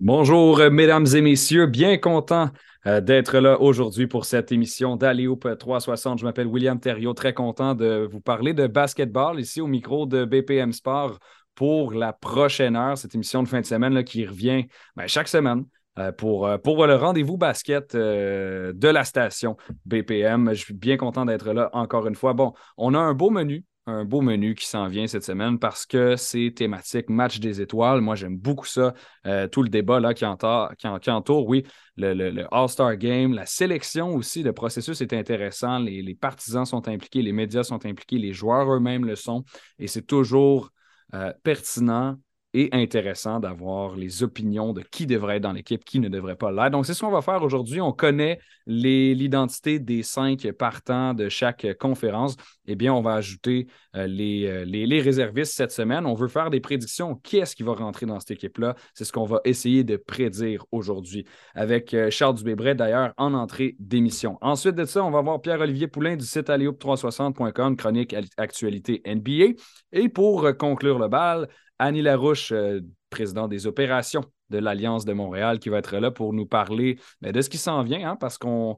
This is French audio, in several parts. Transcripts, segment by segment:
Bonjour, euh, mesdames et messieurs. Bien content euh, d'être là aujourd'hui pour cette émission d'Aléoupe 360. Je m'appelle William Thériault. Très content de vous parler de basketball ici au micro de BPM Sport pour la prochaine heure. Cette émission de fin de semaine qui revient ben, chaque semaine. Euh, pour, pour le rendez-vous basket de la station BPM. Je suis bien content d'être là encore une fois. Bon, on a un beau menu un beau menu qui s'en vient cette semaine parce que c'est thématique match des étoiles. Moi, j'aime beaucoup ça. Euh, tout le débat là, qui, entoure, oui, le, All-Star Game, la sélection aussi, le processus est intéressant. Les, partisans sont impliqués, les médias sont impliqués, les joueurs eux-mêmes le sont. Et c'est toujours euh, pertinent et intéressant d'avoir les opinions de qui devrait être dans l'équipe, qui ne devrait pas l'être. Donc, c'est ce qu'on va faire aujourd'hui. On connaît l'identité des cinq partants de chaque conférence. Eh bien, on va ajouter euh, les, euh, les, les, réservistes cette semaine. On veut faire des prédictions. Qui est-ce qui va rentrer dans cette équipe-là? C'est ce qu'on va essayer de prédire aujourd'hui avec euh, Charles Dubébret, d'ailleurs, en entrée d'émission. Ensuite de ça, on va voir Pierre-Olivier Poulain du site alliop360.com, chronique actualité NBA. Et pour conclure le bal, Annie Larouche, euh, président des opérations de l'Alliance de Montréal, qui va être là pour nous parler ben, de ce qui s'en vient, hein, parce qu'on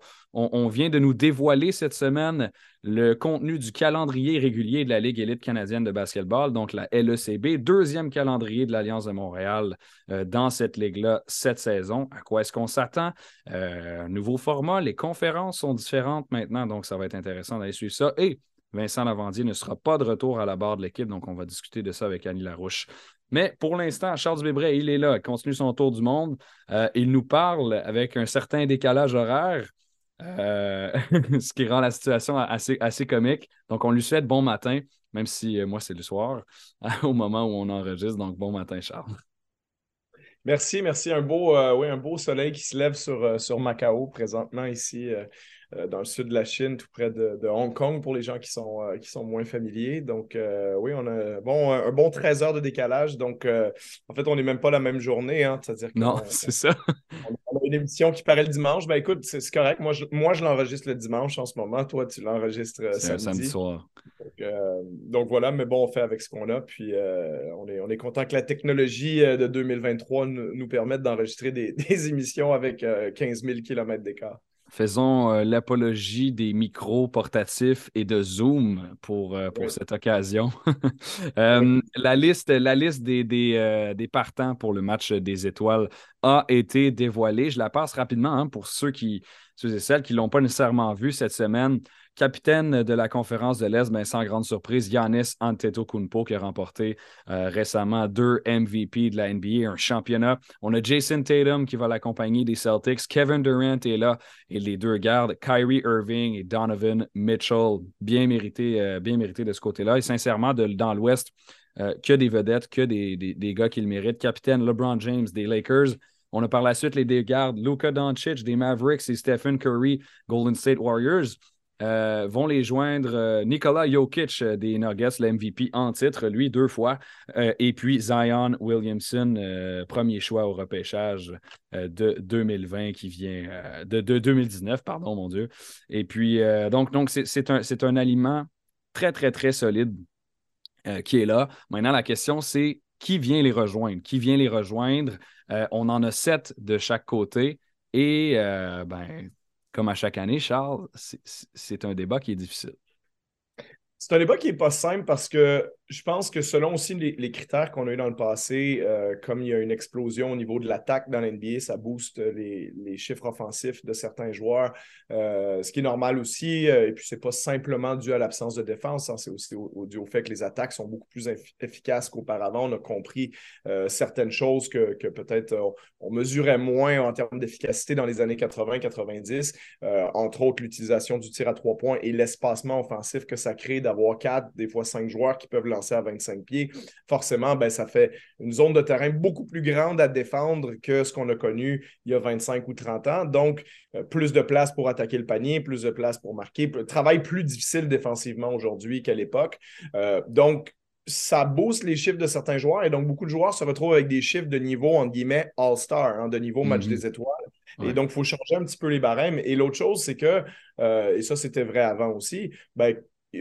vient de nous dévoiler cette semaine le contenu du calendrier régulier de la Ligue élite canadienne de basketball, donc la LECB, deuxième calendrier de l'Alliance de Montréal euh, dans cette ligue-là cette saison. À quoi est-ce qu'on s'attend? Euh, nouveau format, les conférences sont différentes maintenant, donc ça va être intéressant d'aller suivre ça. Et Vincent Lavandier ne sera pas de retour à la barre de l'équipe, donc on va discuter de ça avec Annie Larouche. Mais pour l'instant, Charles Bébret, il est là, il continue son tour du monde. Euh, il nous parle avec un certain décalage horaire, euh, ce qui rend la situation assez, comique. Donc, on lui souhaite bon matin, même si euh, moi, c'est le soir, au moment où on enregistre. Donc, bon matin, Charles. Merci, merci. Un beau, soleil qui se lève sur Macao présentement ici. Euh, dans le sud de la Chine, tout près de, Hong Kong, pour les gens qui sont, euh, qui sont moins familiers. Donc, euh, oui, on a bon, un, bon 13 heures de décalage. Donc, en fait, on n'est même pas la même journée. Hein, C'est-à-dire non, c'est ça. On a une émission qui paraît le dimanche. Ben écoute, c'est correct. Moi, je, moi, je l'enregistre le dimanche en ce moment. Toi, tu l'enregistres samedi. samedi soir. Donc, voilà, mais bon, on fait avec ce qu'on a. Puis, on, est, on est content que la technologie de 2023 nous, permette d'enregistrer des, des, émissions avec 15 000 km d'écart. Faisons euh, l'apologie des micros portatifs et de Zoom pour, euh, pour cette occasion. Euh, la liste, la liste des, des, des, partants pour le match des étoiles a été dévoilée. Je la passe rapidement hein, pour ceux, qui, ceux et celles qui ne l'ont pas nécessairement vu cette semaine. Capitaine de la conférence de l'Est, ben, sans grande surprise, Yanis Antetokounmpo qui a remporté euh, récemment deux MVP de la NBA, un championnat. On a Jason Tatum qui va l'accompagner des Celtics. Kevin Durant est là et les deux gardes, Kyrie Irving et Donovan Mitchell, bien mérité, euh, bien de ce côté-là. Et sincèrement, dans l'Ouest, euh, que des vedettes, que des, des, gars qui le méritent. Capitaine LeBron James des Lakers. On a par la suite les deux gardes, Luka Doncic des Mavericks et Stephen Curry, Golden State Warriors. Euh, vont les joindre euh, Nikola Jokic euh, des Nuggets, le MVP en titre, lui deux fois, et puis Zion Williamson, premier choix au repêchage de 2020 qui vient de, 2019, pardon, mon Dieu. Et puis, donc, donc c'est un, un aliment très, très, très solide qui est là. Maintenant, la question, c'est qui vient les rejoindre? Qui vient les rejoindre? on en a sept de chaque côté. Et ben, comme à chaque année, Charles, c'est un débat qui est difficile. C'est un débat qui n'est pas simple parce que je pense que selon aussi les, critères qu'on a eu dans le passé, euh, comme il y a une explosion au niveau de l'attaque dans l'NBA, ça booste les, chiffres offensifs de certains joueurs, euh, ce qui est normal aussi. Euh, et puis, ce n'est pas simplement dû à l'absence de défense, hein, c'est aussi dû au fait que les attaques sont beaucoup plus efficaces qu'auparavant. On a compris certaines choses que, peut-être on, mesurait moins en termes d'efficacité dans les années 80-90, entre autres l'utilisation du tir à trois points et l'espacement offensif que ça crée d'avoir quatre, des fois cinq joueurs qui peuvent à 25 pieds, forcément, ben, ça fait une zone de terrain beaucoup plus grande à défendre que ce qu'on a connu il y a 25 ou 30 ans. Donc, euh, plus de place pour attaquer le panier, plus de place pour marquer, travail plus difficile défensivement aujourd'hui qu'à l'époque. Euh, donc, ça booste les chiffres de certains joueurs et donc beaucoup de joueurs se retrouvent avec des chiffres de niveau, entre guillemets, all-star, hein, de niveau match mm-hmm. des étoiles. Et donc, il faut changer un petit peu les barèmes. Et l'autre chose, c'est que, euh, et ça c'était vrai avant aussi, ben,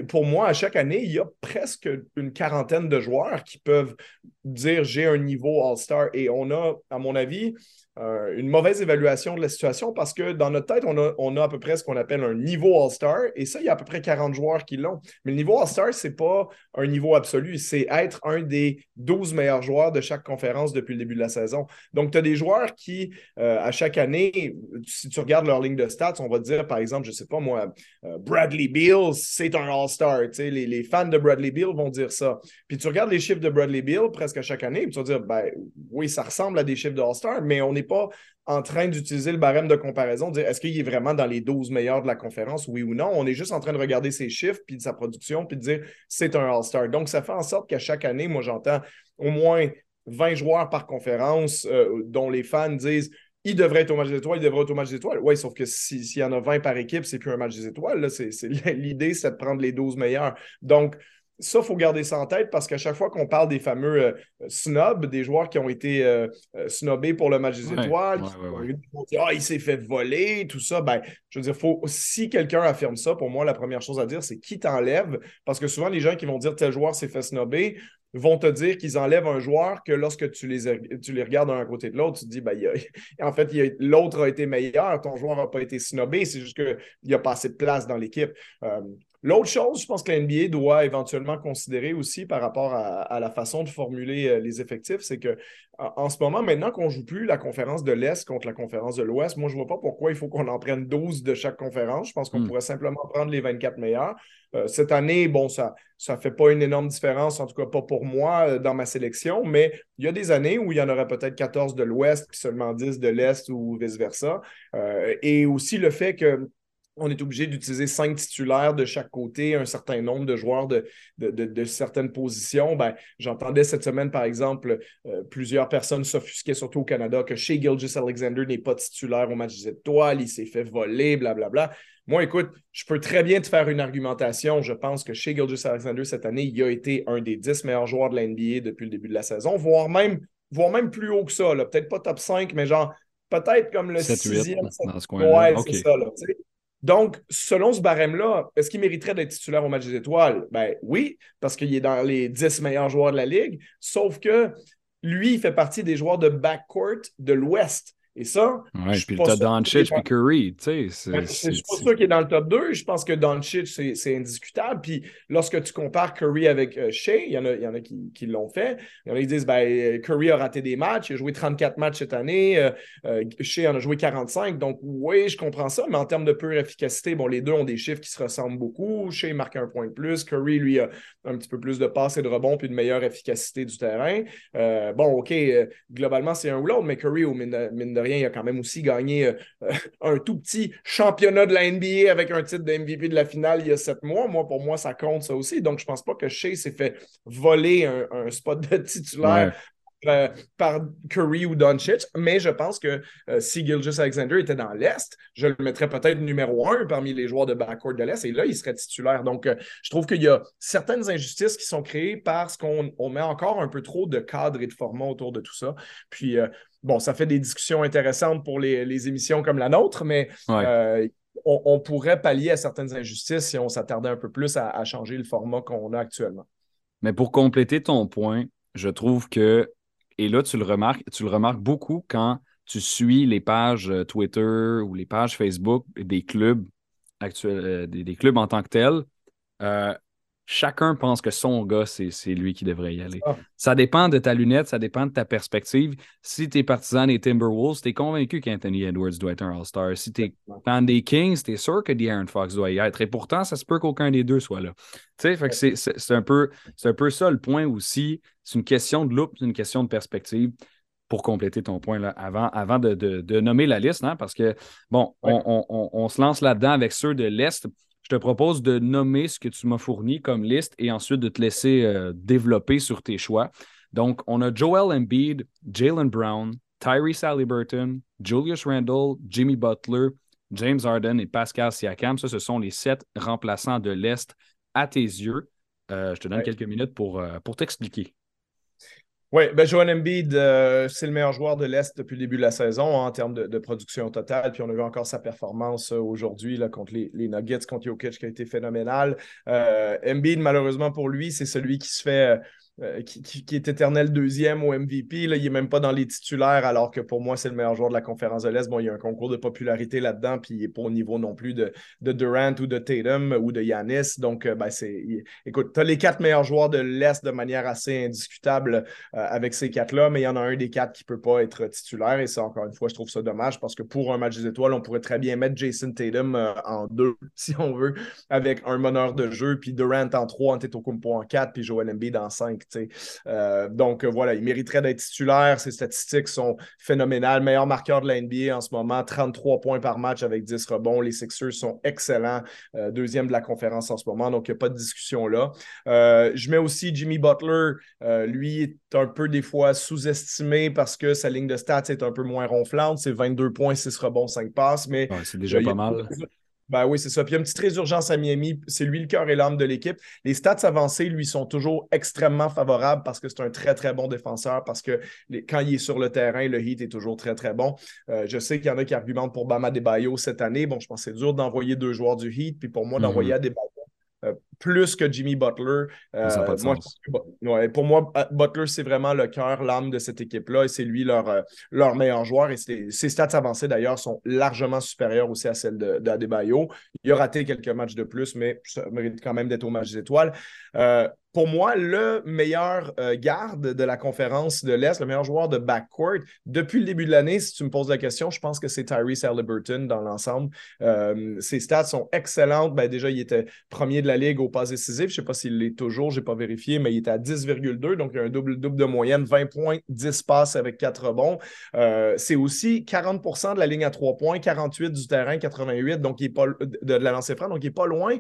pour moi, à chaque année, il y a presque une quarantaine de joueurs qui peuvent dire j'ai un niveau All-Star. Et on a, à mon avis, euh, une mauvaise évaluation de la situation parce que dans notre tête, on a, on à peu près ce qu'on appelle un niveau All-Star. Et ça, il y a à peu près 40 joueurs qui l'ont. Mais le niveau All-Star, ce n'est pas un niveau absolu. C'est être un des 12 meilleurs joueurs de chaque conférence depuis le début de la saison. Donc, tu as des joueurs qui, euh, à chaque année, si tu regardes leur ligne de stats, on va dire, par exemple, je ne sais pas moi, euh, Bradley Beal, c'est un All-Star. Les, les fans de Bradley Beal vont dire ça. Puis tu regardes les chiffres de Bradley Beal presque à chaque année, puis tu vas dire, ben oui, ça ressemble à des chiffres de All-Star, mais on n'est pas en train d'utiliser le barème de comparaison, de dire est-ce qu'il est vraiment dans les 12 meilleurs de la conférence, oui ou non. On est juste en train de regarder ses chiffres, puis de sa production, puis de dire c'est un All-Star. Donc, ça fait en sorte qu'à chaque année, moi, j'entends au moins 20 joueurs par conférence euh, dont les fans disent il devrait être au match des étoiles, il devrait être au match des étoiles. Oui, sauf que s'il y en a 20 par équipe, c'est plus un match des étoiles. L'idée, c'est de prendre les 12 meilleurs. Donc, ça, il faut garder ça en tête parce qu'à chaque fois qu'on parle des fameux euh, snobs, des joueurs qui ont été euh, euh, snobés pour le match des étoiles, qui ah, il s'est fait voler, tout ça, ben, je veux dire, faut, si quelqu'un affirme ça, pour moi, la première chose à dire, c'est qui t'enlève? Parce que souvent, les gens qui vont dire tel joueur s'est fait snobber vont te dire qu'ils enlèvent un joueur que lorsque tu les, tu les regardes d'un côté de l'autre, tu te dis, ben, en fait, l'autre a été meilleur, ton joueur n'a pas été snobé, c'est juste qu'il n'y a pas assez de place dans l'équipe. L'autre chose, je pense que la NBA doit éventuellement considérer aussi par rapport à, la façon de formuler euh, les effectifs, c'est que en ce moment, maintenant qu'on ne joue plus la conférence de l'Est contre la conférence de l'Ouest, moi, je ne vois pas pourquoi il faut qu'on en prenne 12 de chaque conférence. Je pense qu'on hmm. pourrait simplement prendre les 24 meilleurs. Euh, cette année, bon, ça ne fait pas une énorme différence, en tout cas pas pour moi euh, dans ma sélection, mais il y a des années où il y en aurait peut-être 14 de l'Ouest puis seulement 10 de l'Est ou vice-versa. et aussi le fait que on est obligé d'utiliser cinq titulaires de chaque côté, un certain nombre de joueurs de, de, certaines positions. Ben, J'entendais cette semaine, par exemple, euh, plusieurs personnes s'offusquaient, surtout au Canada, que chez Gilgis Alexander n'est pas titulaire au match des étoiles, il s'est fait voler, blablabla. Moi, écoute, je peux très bien te faire une argumentation. Je pense que chez Gilgis Alexander, cette année, il a été un des dix meilleurs joueurs de la NBA depuis le début de la saison, voire même, voire même plus haut que ça. Peut-être pas top 5, mais genre peut-être comme le 7, sixième. dans ce coin ouais, c'est ça. Là, donc, selon ce barème-là, est-ce qu'il mériterait d'être titulaire au match des étoiles? Ben oui, parce qu'il est dans les 10 meilleurs joueurs de la Ligue, sauf que lui, il fait partie des joueurs de backcourt de l'Ouest. Et ça. Ouais, je puis le Doncic et Curry, tu sais. Ben, c'est pas sûr qu'il est dans le top 2. Je pense que Doncic, c'est indiscutable. Puis lorsque tu compares Curry avec euh, Shea, il y en a, il y en a qui, l'ont fait. Il y en a qui disent ben, Curry a raté des matchs, il a joué 34 matchs cette année, euh, euh, Shea en a joué 45. Donc, oui, je comprends ça, mais en termes de pure efficacité, bon, les deux ont des chiffres qui se ressemblent beaucoup. Shea marque un point de plus. Curry, lui, a un petit peu plus de passes et de rebonds, puis une meilleure efficacité du terrain. bon, OK, globalement, c'est un ou l'autre, mais Curry, au mine de il a quand même aussi gagné euh, un tout petit championnat de la NBA avec un titre de MVP de la finale il y a sept mois. Moi, pour moi, ça compte ça aussi. Donc, je ne pense pas que Shea s'est fait voler un, spot de titulaire euh, par Curry ou Doncic, mais je pense que euh, si Gilgis Alexander était dans l'Est, je le mettrais peut-être numéro un parmi les joueurs de backcourt de l'Est, et là, il serait titulaire. Donc, je trouve qu'il y a certaines injustices qui sont créées parce qu'on met encore un peu trop de cadres et de formats autour de tout ça. Puis, bon, ça fait des discussions intéressantes pour les, émissions comme la nôtre, mais euh, on, pourrait pallier à certaines injustices si on s'attardait un peu plus à, changer le format qu'on a actuellement. Mais pour compléter ton point, je trouve que, et là, tu le remarques, tu le remarques beaucoup quand tu suis les pages euh, Twitter ou les pages Facebook des clubs actuels, euh, des, clubs en tant que tels chacun pense que son gars, c'est lui qui devrait y aller. Ça dépend de ta lunette, ça dépend de ta perspective. Si tu es partisan des Timberwolves, tu es convaincu qu'Anthony Edwards doit être un All-Star. Si tu es fan des Kings, tu es sûr que De'Aaron Fox doit y être. Et pourtant, ça se peut qu'aucun des deux soit là. Tu sais, c'est un, peu, un peu ça le point aussi. C'est une question de look, c'est une question de perspective pour compléter ton point là, avant, avant de, nommer la liste, hein, parce que, bon, on, se lance là-dedans avec ceux de l'Est. Je te propose de nommer ce que tu m'as fourni comme liste et ensuite de te laisser euh, développer sur tes choix. Donc, on a Joel Embiid, Jalen Brown, Tyrese Halliburton, Julius Randle, Jimmy Butler, James Harden et Pascal Siakam. Ça, ce sont les sept remplaçants de l'Est à tes yeux. Euh, je te donne quelques minutes pour, euh, pour t'expliquer. Oui, ben Joel Embiid, euh, c'est le meilleur joueur de l'Est depuis le début de la saison hein, en termes de, production totale. Puis on a vu encore sa performance euh, aujourd'hui contre les, Nuggets, contre Jokic, qui a été phénoménal. Euh, Embiid, malheureusement pour lui, c'est celui qui se fait euh, qui, est éternel deuxième au MVP. Là, il n'est même pas dans les titulaires, alors que pour moi, c'est le meilleur joueur de la conférence de l'Est. Bon, il y a un concours de popularité là-dedans, puis il n'est pas au niveau non plus de, de, Durant ou de Tatum ou de Yanis. Donc, euh, ben, c'est. Écoute, tu as les quatre meilleurs joueurs de l'Est de manière assez indiscutable euh, avec ces quatre-là, mais il y en a un des quatre qui ne peut pas être titulaire. Et ça, encore une fois, je trouve ça dommage parce que pour un match des étoiles, on pourrait très bien mettre Jason Tatum en deux, si on veut, avec un meneur de jeu, puis Durant en trois, Antetokounmpo en quatre, puis Joel Embiid en cinq. Euh, donc euh, voilà, il mériterait d'être titulaire. Ses statistiques sont phénoménales. Meilleur marqueur de la NBA en ce moment, 33 points par match avec 10 rebonds. Les Sixers sont excellents. Euh, deuxième de la conférence en ce moment, donc il n'y a pas de discussion là. je mets aussi Jimmy Butler. lui est un peu des fois sous-estimé parce que sa ligne de stats est un peu moins ronflante. C'est 22 points, 6 rebonds, 5 passes. Mais c'est déjà pas mal. Ben oui, c'est ça. Puis il y a une petite résurgence à Miami. C'est lui le cœur et l'âme de l'équipe. Les stats avancés, lui, sont toujours extrêmement favorables parce que c'est un très, très bon défenseur. Parce que quand il est sur le terrain, le hit est toujours très, très bon. Euh, je sais qu'il y en a qui argumentent pour Bama Debayo cette année. Bon, je pense que c'est dur d'envoyer deux joueurs du hit. Puis pour moi, d'envoyer à Debayo euh, plus que Jimmy Butler. Euh, moi, pour moi, euh, Butler, c'est vraiment le cœur, l'âme de cette équipe-là et c'est lui leur, leur meilleur joueur. Et ses stats avancées, d'ailleurs, sont largement supérieures aussi à celles d'Adebayo. Il a raté quelques matchs de plus, mais ça mérite quand même d'être au match des étoiles pour moi, le meilleur euh, garde de la conférence de l'Est, le meilleur joueur de backcourt depuis le début de l'année, si tu me poses la question, je pense que c'est Tyrese Halliburton dans l'ensemble. Euh, ses stats sont excellentes. Ben, déjà, il était premier de la ligue au pas décisif. Je ne sais pas s'il l'est toujours, je n'ai pas vérifié, mais il était à 10,2, donc il a un double-double de moyenne, 20 points, 10 passes avec 4 rebonds. Euh, c'est aussi 40% de la ligne à 3 points, 48 du terrain, 88, donc il est pas de, la lancer franc, donc il n'est pas loin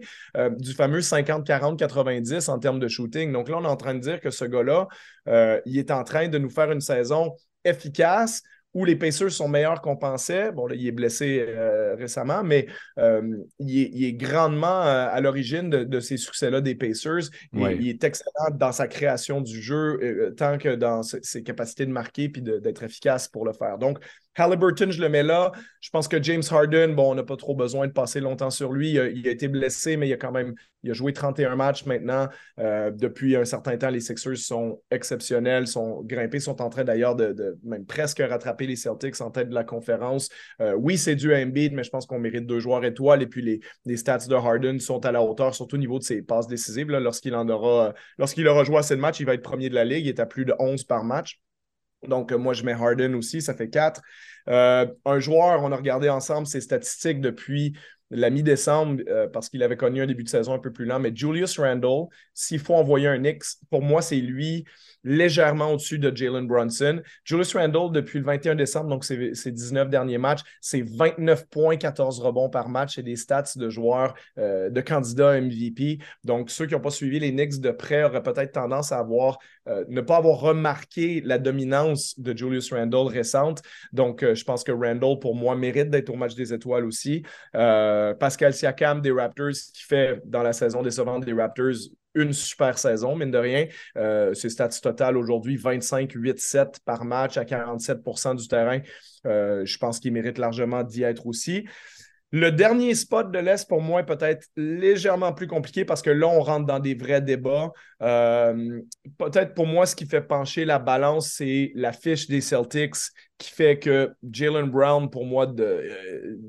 du fameux 50-40-90 en termes de shoot donc là, on est en train de dire que ce gars-là, euh, il est en train de nous faire une saison efficace où les Pacers sont meilleurs qu'on pensait. Bon, là, il est blessé euh, récemment, mais euh, il, est, grandement à l'origine de, ces succès-là des Pacers. Il, est excellent dans sa création du jeu, tant que dans ses, capacités de marquer puis d'être efficace pour le faire. Donc, Halliburton, je le mets là. Je pense que James Harden, bon, on n'a pas trop besoin de passer longtemps sur lui. Il a, été blessé, mais il a quand même il a joué 31 matchs maintenant. Euh, depuis un certain temps, les Sixers sont exceptionnels, sont grimpés, sont en train d'ailleurs de, même presque rattraper les Celtics en tête de la conférence. Euh, oui, c'est du Embiid, mais je pense qu'on mérite deux joueurs étoiles. Et puis les, stats de Harden sont à la hauteur, surtout au niveau de ses passes décisives. Lorsqu'il en aura, lorsqu'il aura joué assez de matchs, il va être premier de la ligue. Il est à plus de 11 par match. Donc, euh, moi, je mets Harden aussi, ça fait 4. Euh, un joueur, on a regardé ensemble ses statistiques depuis la mi-décembre euh, parce qu'il avait connu un début de saison un peu plus lent. Mais Julius Randle, s'il faut envoyer un X, pour moi, c'est lui légèrement au-dessus de Jalen Brunson. Julius Randle, depuis le 21 décembre, donc ses, 19 derniers matchs, c'est 29 points, 14 rebonds par match et des stats de joueurs, euh, de candidats MVP. Donc, ceux qui n'ont pas suivi les Knicks de près auraient peut-être tendance à euh, ne pas avoir remarqué la dominance de Julius Randle récente. Donc, je pense que Randle, pour moi, mérite d'être au match des étoiles aussi. Euh, Pascal Siakam des Raptors qui fait dans la saison décevante des Raptors une super saison, mine de rien. Euh, ses stats totales aujourd'hui, 25, 8, 7 par match à 47% du terrain. Euh, je pense qu'il mérite largement d'y être aussi. Le dernier spot de l'Est, pour moi, est peut-être légèrement plus compliqué parce que là, on rentre dans des vrais débats. Euh, peut-être pour moi, ce qui fait pencher la balance, c'est la fiche des Celtics qui fait que Jalen Brown, pour moi, de,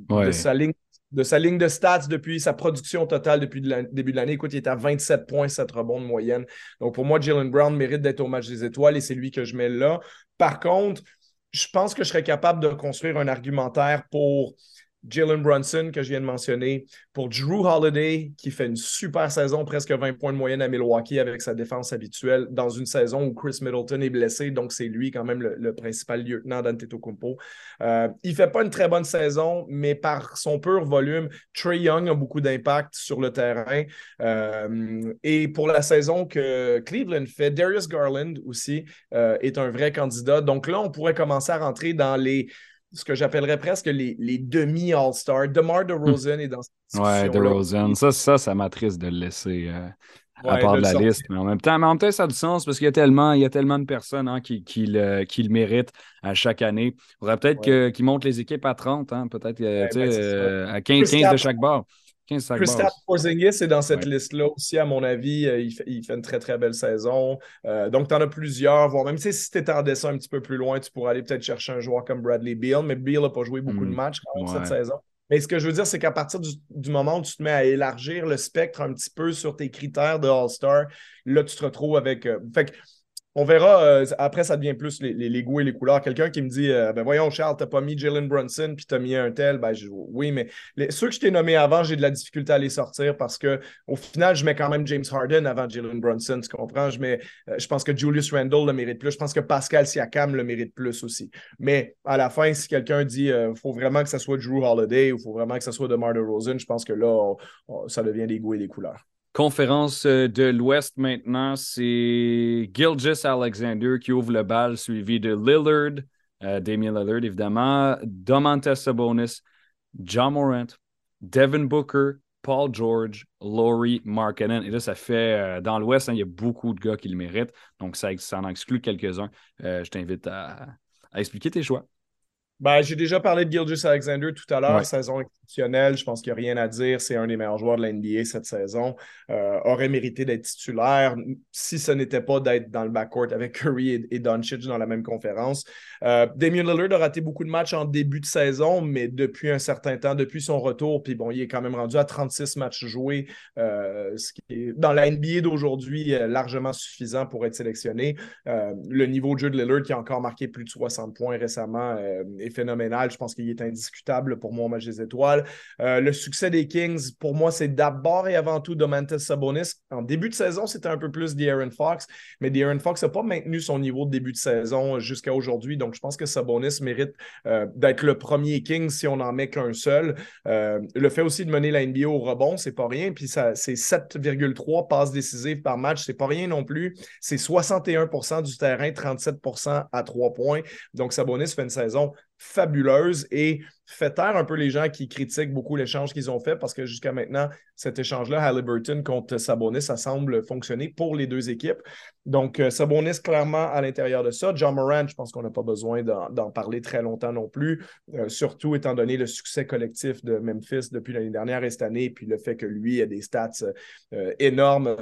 de sa ligne de sa ligne de stats depuis sa production totale depuis le début de l'année. Écoute, il est à 27 points, 7 rebonds de moyenne. Donc, pour moi, Jalen Brown mérite d'être au match des étoiles et c'est lui que je mets là. Par contre, je pense que je serais capable de construire un argumentaire pour Jalen Brunson, que je viens de mentionner, pour Drew Holiday, qui fait une super saison, presque 20 points de moyenne à Milwaukee avec sa défense habituelle, dans une saison où Chris Middleton est blessé, donc c'est lui quand même le, principal lieutenant d'Antetokounmpo. Euh, il fait pas une très bonne saison, mais par son pur volume, Trey Young a beaucoup d'impact sur le terrain. Euh, et pour la saison que Cleveland fait, Darius Garland aussi euh, est un vrai candidat. Donc là, on pourrait commencer à rentrer dans les ce que j'appellerais presque les, les demi-All-Stars. DeMar DeRozan est dans cette Ouais, DeRozan. Ça, ça, ça m'attriste de le laisser. Euh, à part de la liste. Mais en même temps, mais en même temps, ça a du sens parce qu'il y a tellement, il y a tellement de personnes hein, qui, qui, le, qui, le, méritent à chaque année. Il faudrait peut-être qu'ils montent les équipes à 30, hein, peut-être ben, euh, à 15, 15 de chaque bord. Christophe Porzingis est dans cette liste-là aussi, à mon avis. Euh, il, fait, il, fait, une très, très belle saison. Euh, donc, tu en as plusieurs, voire même si tu étendais ça un petit peu plus loin, tu pourrais aller peut-être chercher un joueur comme Bradley Beal, mais Beal n'a pas joué beaucoup de hmm. matchs quand même cette saison. Mais ce que je veux dire, c'est qu'à partir du, moment où tu te mets à élargir le spectre un petit peu sur tes critères de All-Star, là, tu te retrouves avec. Euh, fait on verra. Euh, après, ça devient plus les, les, goûts et les couleurs. Quelqu'un qui me dit euh, Ben voyons, Charles, t'as pas mis Jalen Brunson puis t'as mis un tel. Ben, oui, mais ceux que je t'ai nommés avant, j'ai de la difficulté à les sortir parce que au final, je mets quand même James Harden avant Jalen Brunson. Tu comprends? Je, mets, euh, je pense que Julius Randle le mérite plus. Je pense que Pascal Siakam le mérite plus aussi. Mais à la fin, si quelqu'un dit il faut vraiment que ça soit Drew Holiday ou faut vraiment que ça soit DeMar DeRozan, je pense que là, ça devient des goûts et des couleurs. Conférence euh, de l'Ouest maintenant, c'est Gilgis Alexander qui ouvre le bal, suivi de Lillard, euh, Damien Lillard évidemment, Domantas Sabonis, John Morant, Devin Booker, Paul George, Laurie Markkinen. Et là, ça fait, euh, dans l'Ouest, hein, il y a beaucoup de gars qui le méritent. Donc, ça, ça en exclut quelques-uns. je t'invite à expliquer tes choix. Ben, j'ai déjà parlé de Gilgis Alexander tout à l'heure, saison exceptionnelle. Je pense qu'il n'y a rien à dire. C'est un des meilleurs joueurs de la NBA cette saison. Euh, aurait mérité d'être titulaire si ce n'était pas d'être dans le backcourt avec Curry et, et Doncic dans la même conférence. Euh, Damien Lillard a raté beaucoup de matchs en début de saison, mais depuis un certain temps, depuis son retour, puis bon, il est quand même rendu à 36 matchs joués, euh, ce qui est dans la NBA d'aujourd'hui largement suffisant pour être sélectionné. le niveau de jeu de Lillard qui a encore marqué plus de 60 points récemment phénoménal. Je pense qu'il est indiscutable pour moi au match des étoiles. Euh, le succès des Kings, pour moi, c'est d'abord et avant tout Domantas Sabonis. En début de saison, c'était un peu plus De'Aaron Fox, mais De'Aaron Fox n'a pas maintenu son niveau de début de saison jusqu'à aujourd'hui. Donc, je pense que Sabonis mérite euh, d'être le premier King si on n'en met qu'un seul. Euh, le fait aussi de mener la NBA au rebond, c'est pas rien. Puis c'est 7,3 passes décisives par match, c'est pas rien non plus. C'est 61% du terrain, 37% à 3 points. Donc, Sabonis fait une saison fabuleuse et fait taire un peu les gens qui critiquent beaucoup l'échange qu'ils ont fait parce que jusqu'à maintenant, cet échange-là, Halliburton contre Sabonis, ça semble fonctionner pour les deux équipes. Donc, euh, Sabonis, clairement, à l'intérieur de ça. John Moran, je pense qu'on n'a pas besoin d'en parler très longtemps non plus, euh, surtout étant donné le succès collectif de Memphis depuis l'année dernière et cette année, puis le fait que lui a des stats euh, énormes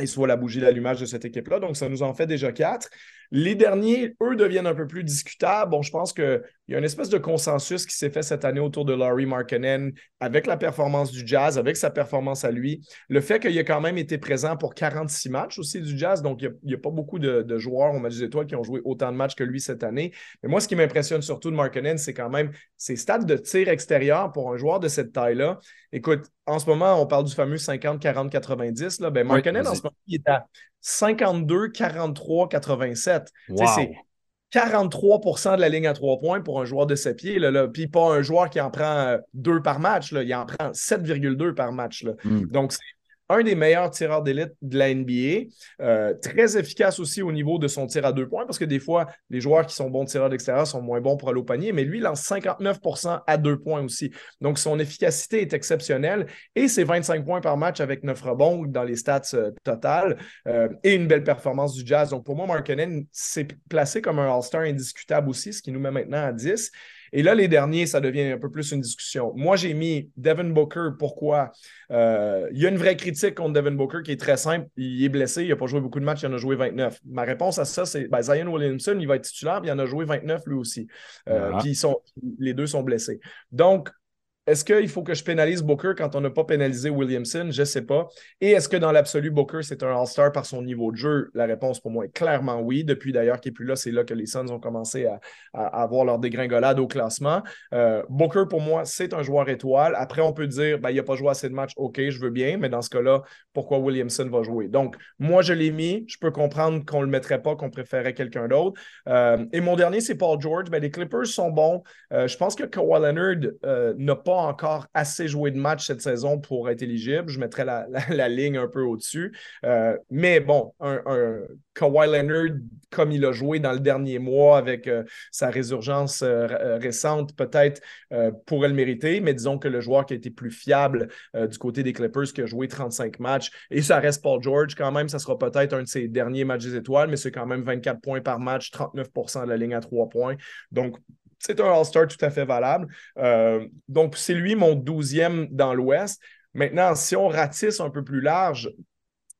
et soit la bougie d'allumage de cette équipe-là. Donc, ça nous en fait déjà quatre. Les derniers, eux, deviennent un peu plus discutables. Bon, je pense qu'il y a une espèce de consensus qui s'est fait cette année autour de Laurie Markkinen avec la performance du Jazz, avec sa performance à lui. Le fait qu'il a quand même été présent pour 46 matchs aussi du Jazz, donc il n'y a, pas beaucoup de, joueurs au match des étoiles qui ont joué autant de matchs que lui cette année. Mais moi, ce qui m'impressionne surtout de Markkinen, c'est quand même ses stats de tir extérieur pour un joueur de cette taille-là. Écoute, en ce moment, on parle du fameux 50, 40, 90. Là. Ben, Markkinen, en ce moment, il est à 52, 43, 87. C'est 43% de la ligne à trois points pour un joueur de ses pieds. Là, Puis pas un joueur qui en prend euh, deux par match. Là. Il en prend 7,2 par match. Là. Hmm. Donc, c'est un des meilleurs tireurs d'élite de la NBA. Euh, très efficace aussi au niveau de son tir à deux points, parce que des fois, les joueurs qui sont bons tireurs d'extérieur sont moins bons pour aller au panier, mais lui, lance 59% à deux points aussi. Donc, son efficacité est exceptionnelle et c'est 25 points par match avec 9 rebonds dans les stats euh, totales euh, et une belle performance du Jazz. Donc, pour moi, Markkinen s'est placé comme un All-Star indiscutable aussi, ce qui nous met maintenant à 10. Et là, les derniers, ça devient un peu plus une discussion. Moi, j'ai mis Devin Booker. Pourquoi? Euh, il y a une vraie critique contre Devin Booker qui est très simple. Il est blessé, il n'a pas joué beaucoup de matchs, il en a joué 29. Ma réponse à ça, c'est ben, Zion Williamson, il va être titulaire, puis il en a joué 29 lui aussi. Euh, ah. Puis les deux sont blessés. Donc, est-ce qu'il faut que je pénalise Booker quand on n'a pas pénalisé Williamson? Je ne sais pas. Et est-ce que dans l'absolu, Booker, c'est un All-Star par son niveau de jeu? La réponse pour moi est clairement oui. Depuis d'ailleurs qu'il n'est plus là, c'est là que les Suns ont commencé à, avoir leur dégringolade au classement. Euh, Booker, pour moi, c'est un joueur étoile. Après, on peut dire, ben, il n'a pas joué assez de matchs. OK, je veux bien, mais dans ce cas-là, pourquoi Williamson va jouer? Donc, moi, je l'ai mis. Je peux comprendre qu'on ne le mettrait pas, qu'on préférait quelqu'un d'autre. Euh, et mon dernier, c'est Paul George. Ben, les Clippers sont bons. Euh, je pense que Kawhi Leonard n'a pas encore assez joué de match cette saison pour être éligible. Je mettrais la, ligne un peu au-dessus. Euh, mais bon, un, Kawhi Leonard, comme il a joué dans le dernier mois avec euh, sa résurgence récente, peut-être pourrait le mériter. Mais disons que le joueur qui a été plus fiable du côté des Clippers, qui a joué 35 matchs, et ça reste Paul George quand même, ça sera peut-être un de ses derniers matchs des étoiles, mais c'est quand même 24 points par match, 39% de la ligne à 3 points. Donc, c'est un All-Star tout à fait valable. Euh, donc, c'est lui mon douzième dans l'Ouest. Maintenant, si on ratisse un peu plus large,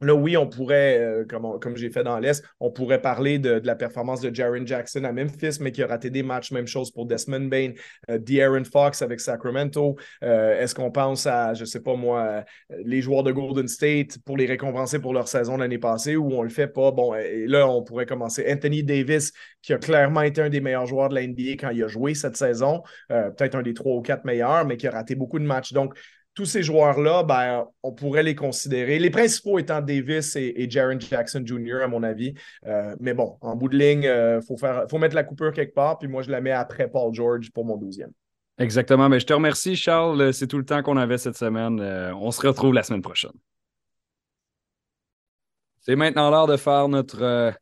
Là, oui, on pourrait, euh, comme, j'ai fait dans l'Est, on pourrait parler de, la performance de Jaron Jackson à Memphis, mais qui a raté des matchs. Même chose pour Desmond Bain, euh, De'Aaron Fox avec Sacramento. Euh, est-ce qu'on pense à, je ne sais pas moi, les joueurs de Golden State pour les récompenser pour leur saison l'année passée ou on ne le fait pas? Bon, là, on pourrait commencer. Anthony Davis, qui a clairement été un des meilleurs joueurs de la NBA quand il a joué cette saison, peut-être un des trois ou quatre meilleurs, mais qui a raté beaucoup de matchs. Donc, tous ces joueurs-là, ben, on pourrait les considérer. Les principaux étant Davis et, Jaron Jackson Jr., à mon avis. Euh, mais bon, en bout de ligne, il euh, faut, faut mettre la coupure quelque part. Puis moi, je la mets après Paul George pour mon douzième. Exactement. Mais je te remercie, Charles. C'est tout le temps qu'on avait cette semaine. Euh, on se retrouve la semaine prochaine. C'est maintenant l'heure de faire notre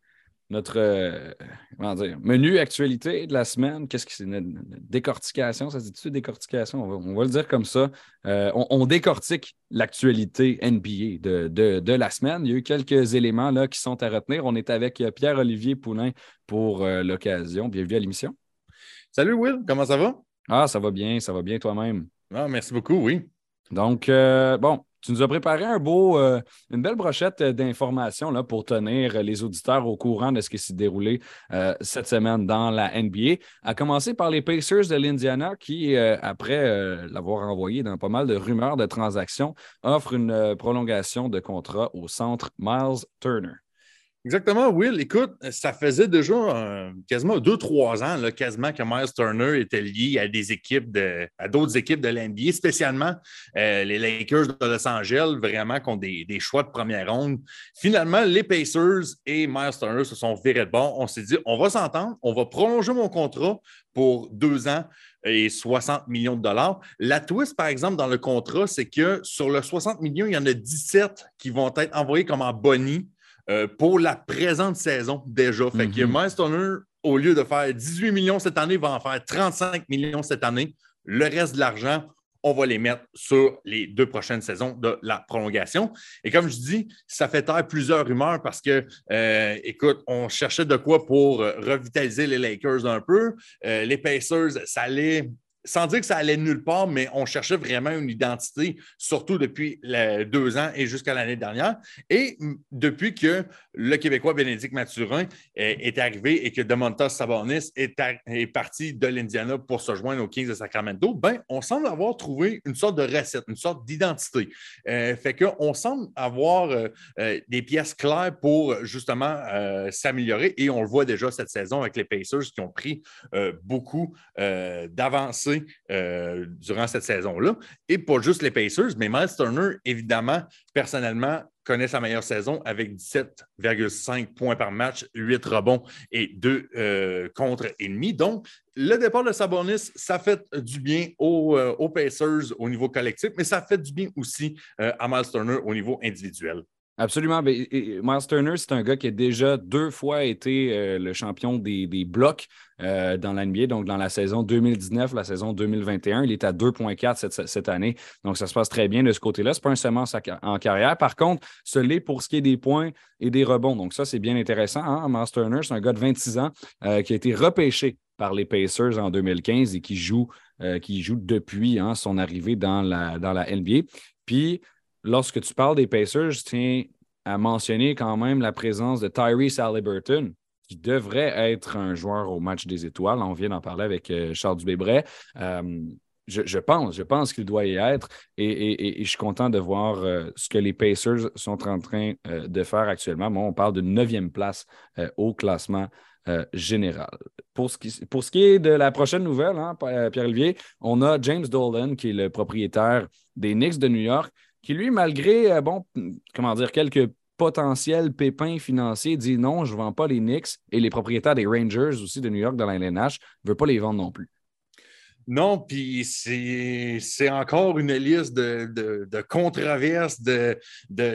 notre euh, menu actualité de la semaine. Qu'est-ce que c'est une, décortication? Ça se dit-tu décortication? On va, le dire comme ça. Euh, on, décortique l'actualité NBA de, la semaine. Il y a eu quelques éléments là, qui sont à retenir. On est avec euh, Pierre-Olivier Poulain pour l'occasion. Bienvenue à l'émission. Salut Will, comment ça va? Ah, ça va bien, ça va bien toi-même. Ah, merci beaucoup, oui. Donc, bon, tu nous as préparé un beau, euh, une belle brochette d'informations pour tenir les auditeurs au courant de ce qui s'est déroulé euh, cette semaine dans la NBA. À commencer par les Pacers de l'Indiana qui, euh, après l'avoir envoyé dans pas mal de rumeurs de transactions, offrent une prolongation de contrat au centre Miles Turner. Exactement, Will. Écoute, ça faisait déjà euh, quasiment deux, trois ans, là, quasiment que Miles Turner était lié à des équipes de, à d'autres équipes de l'NBA, spécialement euh, les Lakers de Los Angeles, vraiment qui ont des, choix de première ronde. Finalement, les Pacers et Miles Turner se sont virés de bord. On s'est dit, on va s'entendre, on va prolonger mon contrat pour deux ans et 60 millions de dollars. La twist, par exemple, dans le contrat, c'est que sur le 60 millions, il y en a 17 qui vont être envoyés comme en bonnie euh, pour la présente saison déjà. Fait que mhm. Miles Turner, au lieu de faire 18 millions cette année, va en faire 35 millions cette année. Le reste de l'argent, on va les mettre sur les deux prochaines saisons de la prolongation. Et comme je dis, ça fait taire plusieurs rumeurs parce que, euh, écoute, on cherchait de quoi pour revitaliser les Lakers un peu. Euh, les Pacers, ça allait sans dire que ça allait nulle part, mais on cherchait vraiment une identité, surtout depuis deux ans et jusqu'à l'année dernière. Et depuis que le Québécois Bénédicte Mathurin est, arrivé et que Demontas Sabonis est, est parti de l'Indiana pour se joindre aux Kings de Sacramento, ben, on semble avoir trouvé une sorte de recette, une sorte d'identité. Euh, fait qu'on semble avoir euh, euh, des pièces claires pour justement s'améliorer et on le voit déjà cette saison avec les Pacers qui ont pris beaucoup d'avancées euh, durant cette saison-là. Et pas juste les Pacers, mais Miles Turner, évidemment, personnellement, connaît sa meilleure saison avec 17,5 points par match, 8 rebonds et 2 euh, contre ennemis. Donc, le départ de Sabonis, ça fait du bien aux, euh, aux, Pacers au niveau collectif, mais ça fait du bien aussi à Miles Turner au niveau individuel. Absolument. Ben, Miles Turner, c'est un gars qui a déjà deux fois été euh, le champion des, blocs euh, dans l'NBA, donc dans la saison 2019, la saison 2021. Il est à 2,4 cette, année. Donc, ça se passe très bien de ce côté-là. Ce n'est pas un semence en carrière. Par contre, ce l'est pour ce qui est des points et des rebonds. Donc, ça, c'est bien intéressant. Hein? Miles Turner, c'est un gars de 26 ans euh, qui a été repêché par les Pacers en 2015 et qui joue, qui joue depuis hein, son arrivée dans la, dans la NBA. Puis, lorsque tu parles des Pacers, je tiens à mentionner quand même la présence de Tyrese Halliburton, qui devrait être un joueur au match des étoiles. On vient d'en parler avec euh, Charles Dubébret. Euh, je, pense, je pense qu'il doit y être et, je suis content de voir euh, ce que les Pacers sont en train de faire actuellement. Moi, on parle de neuvième place au classement général. Pour ce, qui, pour ce qui est de la prochaine nouvelle, hein, Pierre-Olivier, on a James Dolan, qui est le propriétaire des Knicks de New York, qui lui, malgré, euh, bon, comment dire, quelques potentiels pépins financiers, dit non, je ne vends pas les Knicks et les propriétaires des Rangers aussi de New York dans la LNH ne veulent pas les vendre non plus. Non, puis c'est encore une liste de, controverses, de,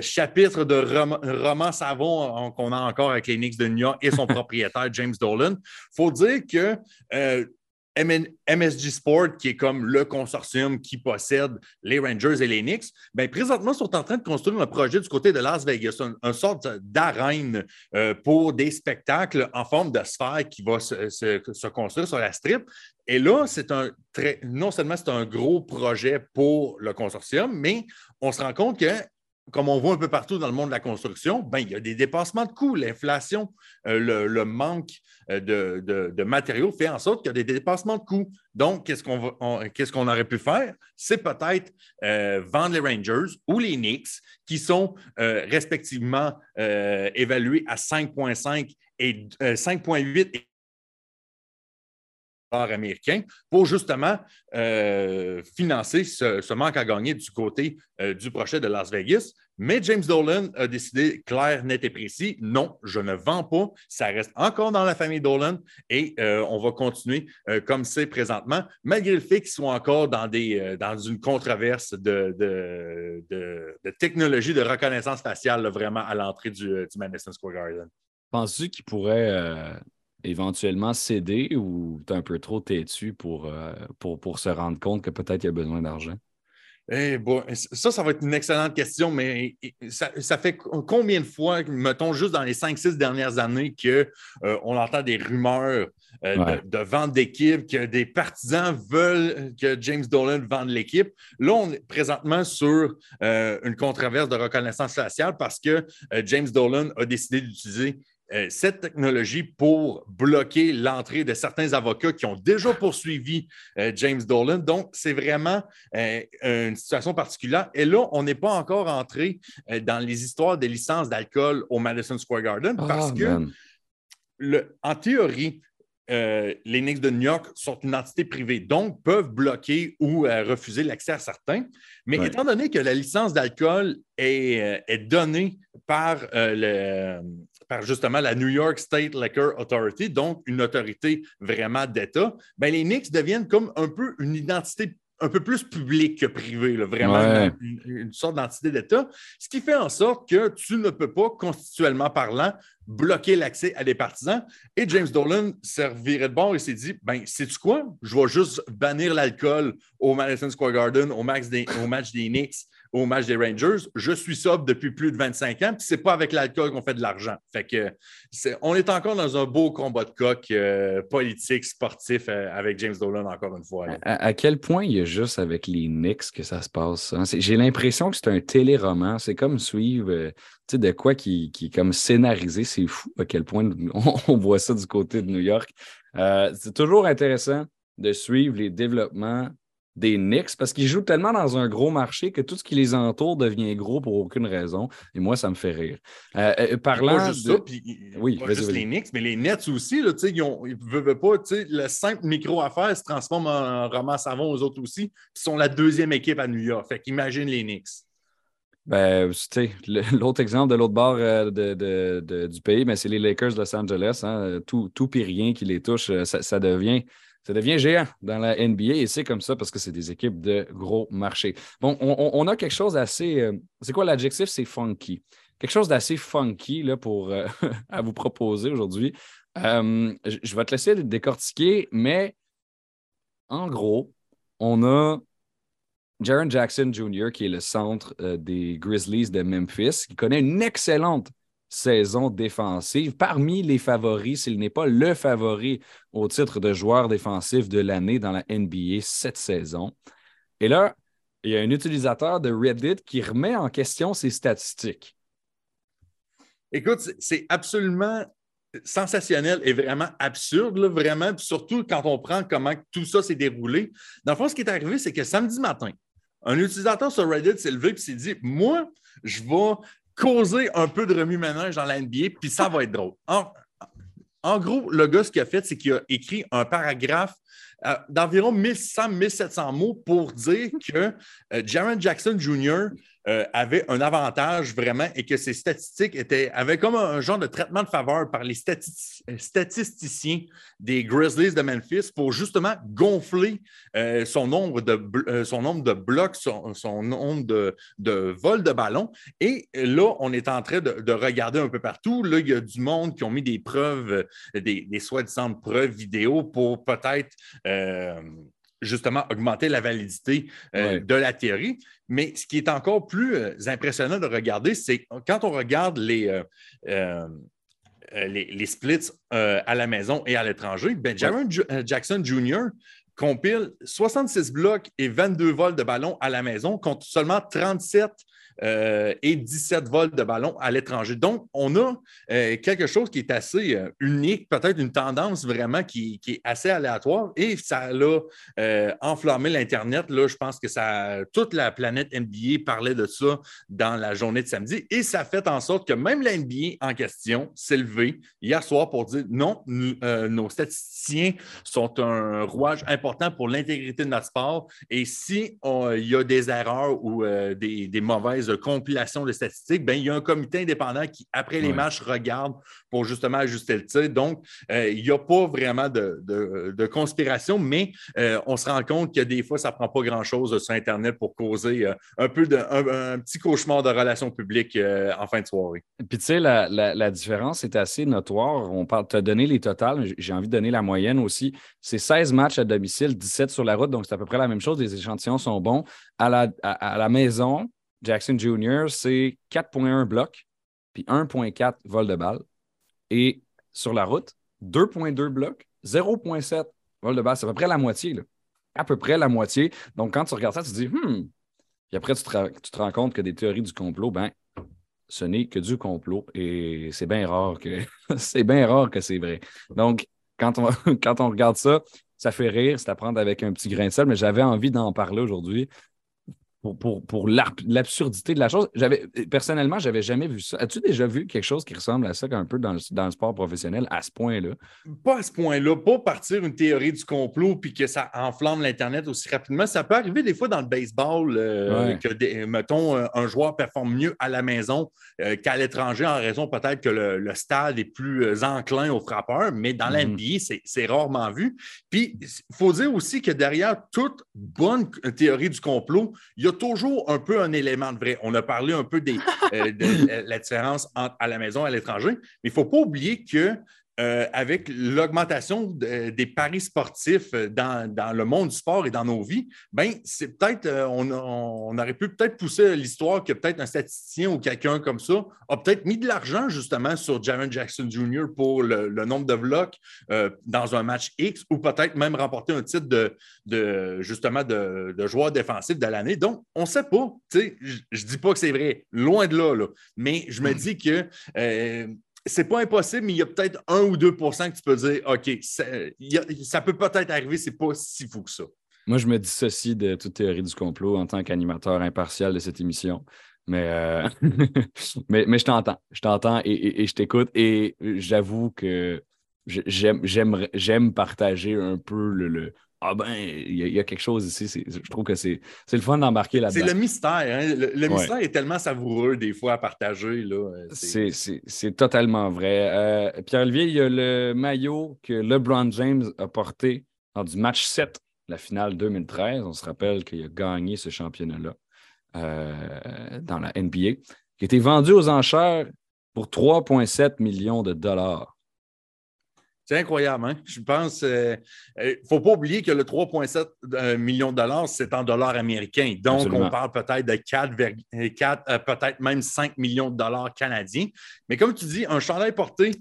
chapitres de romans savons qu'on a encore avec les Knicks de New York et son propriétaire, James Dolan. Il faut dire que euh, MSG Sport, qui est comme le consortium qui possède les Rangers et les Knicks, bien, présentement, sont en train de construire un projet du côté de Las Vegas, une sorte d'arène euh, pour des spectacles en forme de sphère qui va se, construire sur la strip. Et là, c'est un très, non seulement c'est un gros projet pour le consortium, mais on se rend compte que comme on voit un peu partout dans le monde de la construction, ben, il y a des dépassements de coûts. L'inflation, euh, le, manque euh, de, matériaux fait en sorte qu'il y a des dépassements de coûts. Donc, qu'est-ce qu'on aurait pu faire? C'est peut-être euh, vendre les Rangers ou les Knicks, qui sont respectivement évalués à 5,5 et 5,8 et américain pour justement euh, financer ce, manque à gagner du côté euh, du projet de Las Vegas. Mais James Dolan a décidé clair, net et précis, non, je ne vends pas, ça reste encore dans la famille Dolan et euh, on va continuer comme c'est présentement, malgré le fait qu'ils soient encore dans, des, dans une controverse de, de, technologie de reconnaissance faciale vraiment à l'entrée du, du Madison Square Garden. Penses-tu qu'ils pourraient éventuellement céder ou tu es un peu trop têtu pour, euh, pour, pour se rendre compte que peut-être il y a besoin d'argent? Eh, bon, ça, ça va être une excellente question, mais ça, fait combien de fois, mettons, juste dans les 5-6 dernières années, qu'on euh, on entend des rumeurs euh, de, vente d'équipe, que des partisans veulent que James Dolan vende l'équipe. Là, on est présentement sur une controverse de reconnaissance faciale parce que James Dolan a décidé d'utiliser euh, cette technologie pour bloquer l'entrée de certains avocats qui ont déjà poursuivi euh, James Dolan. Donc, c'est vraiment euh, une situation particulière. Et là, on n'est pas encore entré dans les histoires des licences d'alcool au Madison Square Garden ah, parce que, en théorie, les Knicks de New York sont une entité privée, donc peuvent bloquer ou refuser l'accès à certains. Mais étant donné que la licence d'alcool est, est, donnée par le, par justement la New York State Liquor Authority, donc une autorité vraiment d'État, ben les Knicks deviennent comme un peu une identité un peu plus publique que privée, vraiment une, sorte d'entité d'État, ce qui fait en sorte que tu ne peux pas, constitutionnellement parlant, bloquer l'accès à des partisans. Et James Dolan servirait de bord et s'est dit, ben, sais-tu quoi? Je vais juste bannir l'alcool au Madison Square Garden, au, match des Knicks, au match des Rangers. Je suis sobre depuis plus de 25 ans, puis c'est pas avec l'alcool qu'on fait de l'argent. Fait que on est encore dans un beau combat de coq euh, politique, sportif euh, avec James Dolan encore une fois. À, quel point il y a juste avec les Knicks que ça se passe? Hein? J'ai l'impression que c'est un téléroman. C'est comme suivre euh, de quoi qui, est comme scénarisé. C'est fou à quel point on, voit ça du côté de New York. c'est toujours intéressant de suivre les développements des Knicks parce qu'ils jouent tellement dans un gros marché que tout ce qui les entoure devient gros pour aucune raison. Et moi, ça me fait rire. Euh, euh parlant pas juste ça, puis, oui, pas juste les Knicks, mais les Nets aussi, là, ils ne veulent pas. Le simple micro-affaire se transforme en roman savon aux autres aussi. Ils sont la deuxième équipe à New York. Fait qu'imagine les Knicks. Ben, l'autre exemple de l'autre bord euh, de, du pays, ben, c'est les Lakers de Los Angeles. Hein. Tout, tout puis rien qui les touche, ça devient ça devient géant dans la NBA et c'est comme ça parce que c'est des équipes de gros marché. Bon, on, a quelque chose d'assez. Euh, c'est quoi l'adjectif? C'est funky. Quelque chose d'assez funky là, pour, euh, à vous proposer aujourd'hui. Euh, je vais te laisser décortiquer, mais en gros, on a Jaron Jackson Jr., qui est le centre des Grizzlies de Memphis, qui connaît une excellente saison défensive. Parmi les favoris, s'il n'est pas le favori au titre de joueur défensif de l'année dans la NBA cette saison. Et là, il y a un utilisateur de Reddit qui remet en question ses statistiques. Écoute, c'est absolument sensationnel et vraiment absurde, vraiment, surtout quand on prend comment tout ça s'est déroulé. Dans le fond, ce qui est arrivé, c'est que samedi matin, un utilisateur sur Reddit s'est levé et s'est dit Moi, je vais causer un peu de remue-ménage dans la NBA, puis ça va être drôle. En, gros, le gars, ce qu'il a fait, c'est qu'il a écrit un paragraphe d'environ 1100-1700 mots pour dire que Jaron Jackson Jr. Euh, avait un avantage vraiment et que ses statistiques étaient, avaient comme un, genre de traitement de faveur par les statisticiens des Grizzlies de Memphis pour justement gonfler euh, son, nombre de, euh, son nombre de blocs, son, nombre de, de, vols de ballon. Et là, on est en train de, regarder un peu partout. Là, il y a du monde qui ont mis des preuves, des, des soi-disant preuves vidéo pour peut-être justement augmenter la validité euh, de la théorie. Mais ce qui est encore plus euh, impressionnant de regarder, c'est quand on regarde les, euh, les, splits à la maison et à l'étranger, ben, Jackson Jr. compile 66 blocs et 22 vols de ballon à la maison contre seulement 37 euh, et 17 vols de ballon à l'étranger. Donc, on a euh, quelque chose qui est assez euh, unique, peut-être une tendance vraiment qui, est assez aléatoire et ça a enflammé l'Internet. Là, je pense que ça, toute la planète NBA parlait de ça dans la journée de samedi et ça fait en sorte que même la NBA en question s'est levée hier soir pour dire non, nos statisticiens sont un rouage important pour l'intégrité de notre sport et si il y a des erreurs ou des mauvaises de compilation de statistiques, ben, il y a un comité indépendant qui, après les matchs, regarde pour justement ajuster le tir. Donc, euh, il n'y a pas vraiment de, conspiration, mais euh, on se rend compte que des fois, ça ne prend pas grand-chose sur Internet pour causer euh, un peu de, un, petit cauchemar de relations publiques en fin de soirée. Puis, tu sais, la, différence est assez notoire. On parle, tu as donné les totales, j'ai envie de donner la moyenne aussi. C'est 16 matchs à domicile, 17 sur la route, donc c'est à peu près la même chose. Les échantillons sont bons. À la, à la maison, Jackson Jr., c'est 4,1 blocs, puis 1,4 vol de balle. Et sur la route, 2,2 blocs, 0,7 vol de balle. C'est à peu près la moitié. À peu près la moitié. Donc, quand tu regardes ça, tu te dis, hmm. Puis après, tu te, rends compte que des théories du complot, ben, ce n'est que du complot. Et c'est bien rare que c'est bien rare que c'est vrai. Donc, quand on, quand on regarde ça, ça fait rire, c'est à prendre avec un petit grain de sel, mais j'avais envie d'en parler aujourd'hui pour, pour, l'absurdité de la chose. J'avais, personnellement, je n'avais jamais vu ça. As-tu déjà vu quelque chose qui ressemble à ça un peu dans le, sport professionnel à ce point-là? Pas à ce point-là. Pas partir une théorie du complot puis que ça enflamme l'Internet aussi rapidement. Ça peut arriver des fois dans le baseball euh, que, mettons, un joueur performe mieux à la maison euh, qu'à l'étranger en raison peut-être que le, stade est plus euh, enclin aux frappeurs, mais dans mm c'est rarement vu. Puis, il faut dire aussi que derrière toute bonne théorie du complot, il y a toujours un peu un élément de vrai. On a parlé un peu euh, de la différence à la maison et à l'étranger, mais il ne faut pas oublier que euh, avec l'augmentation des paris sportifs euh, dans, le monde du sport et dans nos vies, ben c'est peut-être, euh, on, aurait pu peut-être pousser l'histoire que peut-être un statisticien ou quelqu'un comme ça a peut-être mis de l'argent justement sur Jaron Jackson Jr. pour le, nombre de blocs dans un match X ou peut-être même remporter un titre de, justement de, joueur défensif de l'année. Donc, on ne sait pas. Je ne dis pas que c'est vrai, loin de là, là, mais je me hmm. dis que c'est pas impossible, mais il y a peut-être 1 ou 2 que tu peux dire OK, ça, peut peut-être arriver, c'est pas si fou que ça. Moi, je me dissocie de toute théorie du complot en tant qu'animateur impartial de cette émission. Mais, euh, mais, mais, je t'entends. Je t'entends et, je t'écoute. Et j'avoue que j'aime partager un peu le, ah ben, il y, a quelque chose ici. Je trouve que c'est le fun d'embarquer là-dedans. C'est le mystère. Hein? Le, mystère est tellement savoureux des fois à partager. Euh, c'est totalement vrai. Euh, Pierre-Olivier, il y a le maillot que LeBron James a porté dans du match 7, la finale 2013. On se rappelle qu'il a gagné ce championnat-là euh, dans la NBA, qui a été vendu aux enchères pour 3,7 millions de dollars. C'est incroyable, hein? Je pense. Il euh, ne euh, faut pas oublier que le 3,7 euh, millions de dollars, c'est en dollars américains. Donc, on parle peut-être de 4, 4 peut-être même 5 millions de dollars canadiens. Mais comme tu dis, un chandail porté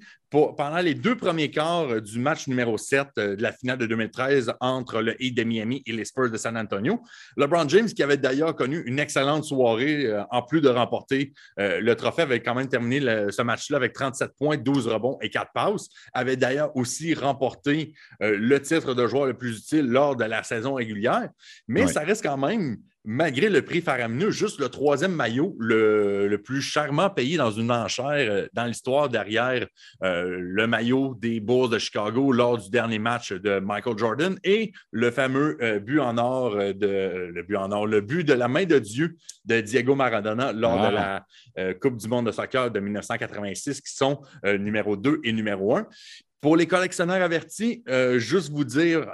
pendant les deux premiers quarts euh, du match numéro 7 euh, de la finale de 2013 entre le Heat de Miami et les Spurs de San Antonio. LeBron James, qui avait d'ailleurs connu une excellente soirée, euh, en plus de remporter le trophée, avait quand même terminé ce match-là avec 37 points, 12 rebonds et 4 passes, avait d'ailleurs aussi remporté le titre de joueur le plus utile lors de la saison régulière. Mais ça reste quand même malgré le prix faramineux, juste le troisième maillot, le, plus charmant payé dans une enchère euh, dans l'histoire derrière euh, le maillot des Bulls de Chicago lors du dernier match de Michael Jordan et le fameux euh, but en or de le but en or, le but de la main de Dieu de Diego Maradona lors de ah. la Coupe du monde de soccer de 1986, qui sont numéro 2 et numéro 1. Pour les collectionneurs avertis, juste vous dire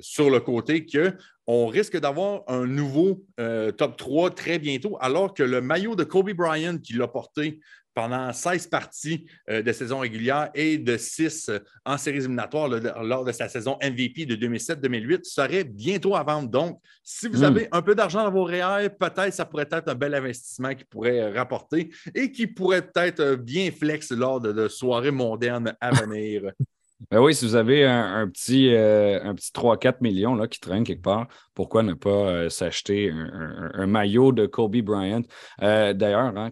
sur le côté que on risque d'avoir un nouveau euh, top 3 très bientôt, alors que le maillot de Kobe Bryant qui l'a porté pendant 16 parties euh, de saison régulière et de 6 euh, en séries éliminatoires lors de sa saison MVP de 2007-2008 serait bientôt à vendre. Donc, si vous hmm. avez un peu d'argent dans vos REER, peut-être ça pourrait être un bel investissement qui pourrait rapporter et qui pourrait être bien flex lors de, de soirées modernes à venir. Ben oui, si vous avez un, petit, euh, petit 3-4 millions là, qui traîne quelque part, pourquoi ne pas euh, s'acheter un, maillot de Kobe Bryant? Euh, d'ailleurs, hein,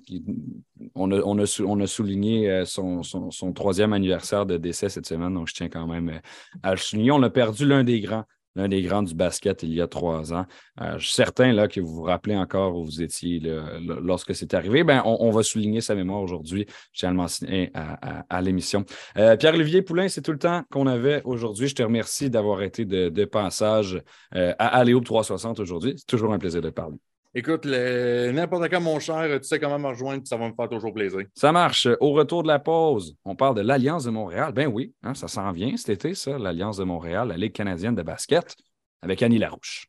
on, a, on, a, souligné son, son, troisième anniversaire de décès cette semaine, donc je tiens quand même à le souligner. On a perdu l'un des grands l'un des grands du basket il y a trois ans. Euh, je suis certain là, que vous vous rappelez encore où vous étiez lorsque c'est arrivé. Ben, on, va souligner sa mémoire aujourd'hui. Je tiens à le mentionner à, l'émission. Euh, Pierre-Olivier Poulain, c'est tout le temps qu'on avait aujourd'hui. Je te remercie d'avoir été de, passage euh, à Aléo 360 aujourd'hui. C'est toujours un plaisir de parler. Écoute, n'importe quand, mon cher, tu sais comment me rejoindre, ça va me faire toujours plaisir. Ça marche. Au retour de la pause, on parle de l'Alliance de Montréal. Ben oui, hein, ça s'en vient cet été, ça, l'Alliance de Montréal, la Ligue canadienne de basket, avec Annie Larouche.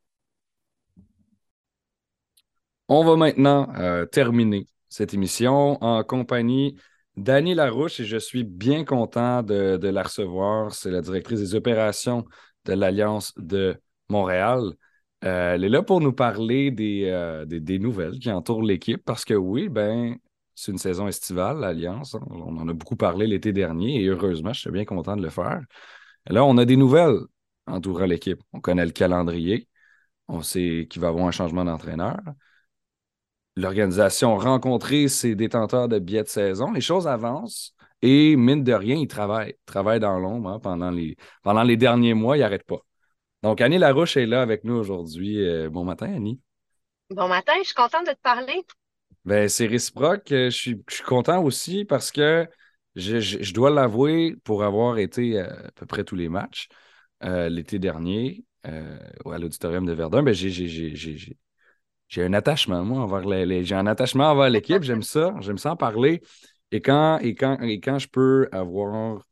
On va maintenant euh, terminer cette émission en compagnie d'Annie Larouche et je suis bien content de, de la recevoir. C'est la directrice des opérations de l'Alliance de Montréal. Euh, elle est là pour nous parler euh, des, nouvelles qui entourent l'équipe parce que oui, ben, c'est une saison estivale, l'Alliance. On en a beaucoup parlé l'été dernier et heureusement, je suis bien content de le faire. Là, on a des nouvelles entourant l'équipe. On connaît le calendrier. On sait qu'il va y avoir un changement d'entraîneur. L'organisation a rencontré ses détenteurs de billets de saison. Les choses avancent et, mine de rien, ils travaillent. Ils dans l'ombre hein, pendant, les, pendant les derniers mois. Ils n'arrêtent pas. Donc, Annie Larouche est là avec nous aujourd'hui. Euh, bon matin, Annie. Bon matin, je suis contente de te parler. Ben, c'est réciproque. Euh, je suis, content aussi parce que je, dois l'avouer, pour avoir été à peu près tous les matchs euh, l'été dernier à l'auditorium de Verdun, ben, j'ai un attachement, moi, envers les, j'ai un attachement envers l'équipe. J'aime ça. J'aime ça en parler. Et quand, et, quand, et quand je peux avoir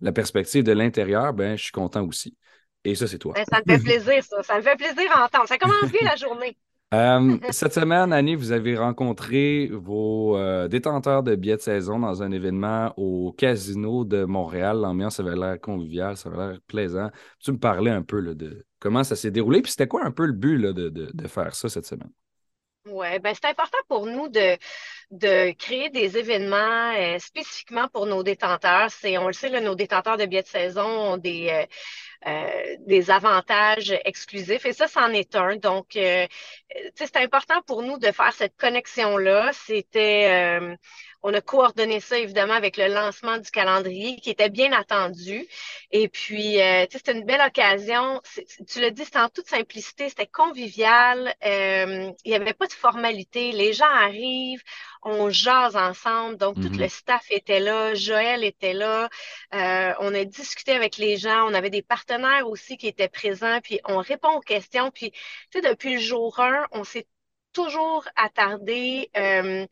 la perspective de l'intérieur, ben, je suis content aussi. Et ça, c'est toi. Ben, ça me fait plaisir, ça. Ça me fait plaisir à entendre. Ça commence bien la journée. Euh, cette semaine, Annie, vous avez rencontré vos euh, détenteurs de billets de saison dans un événement au Casino de Montréal. L'ambiance avait l'air conviviale, ça avait l'air plaisant. Tu me parlais un peu de comment ça s'est déroulé, puis c'était quoi un peu le but de, faire ça cette semaine? Oui, ben c'est important pour nous de, de créer des événements euh, spécifiquement pour nos détenteurs. C'est, on le sait, nos détenteurs de billets de saison ont des, euh, des avantages exclusifs. Et ça, c'en est un. Donc, euh, c'est important pour nous de faire cette connexion-là. C'était, euh, on a coordonné ça évidemment avec le lancement du calendrier qui était bien attendu. Et puis, c'était une belle occasion. Tu l'as dit, c'était en toute simplicité, c'était convivial. il n'y avait pas de formalité. Les gens arrivent on jase ensemble. Donc, tout le mhm. staff était là, Joël était là. Euh, on a discuté avec les gens. On avait des partenaires aussi qui étaient présents. Puis, on répond aux questions. Puis, tu sais, depuis le jour 1, on s'est toujours attardé. Euh,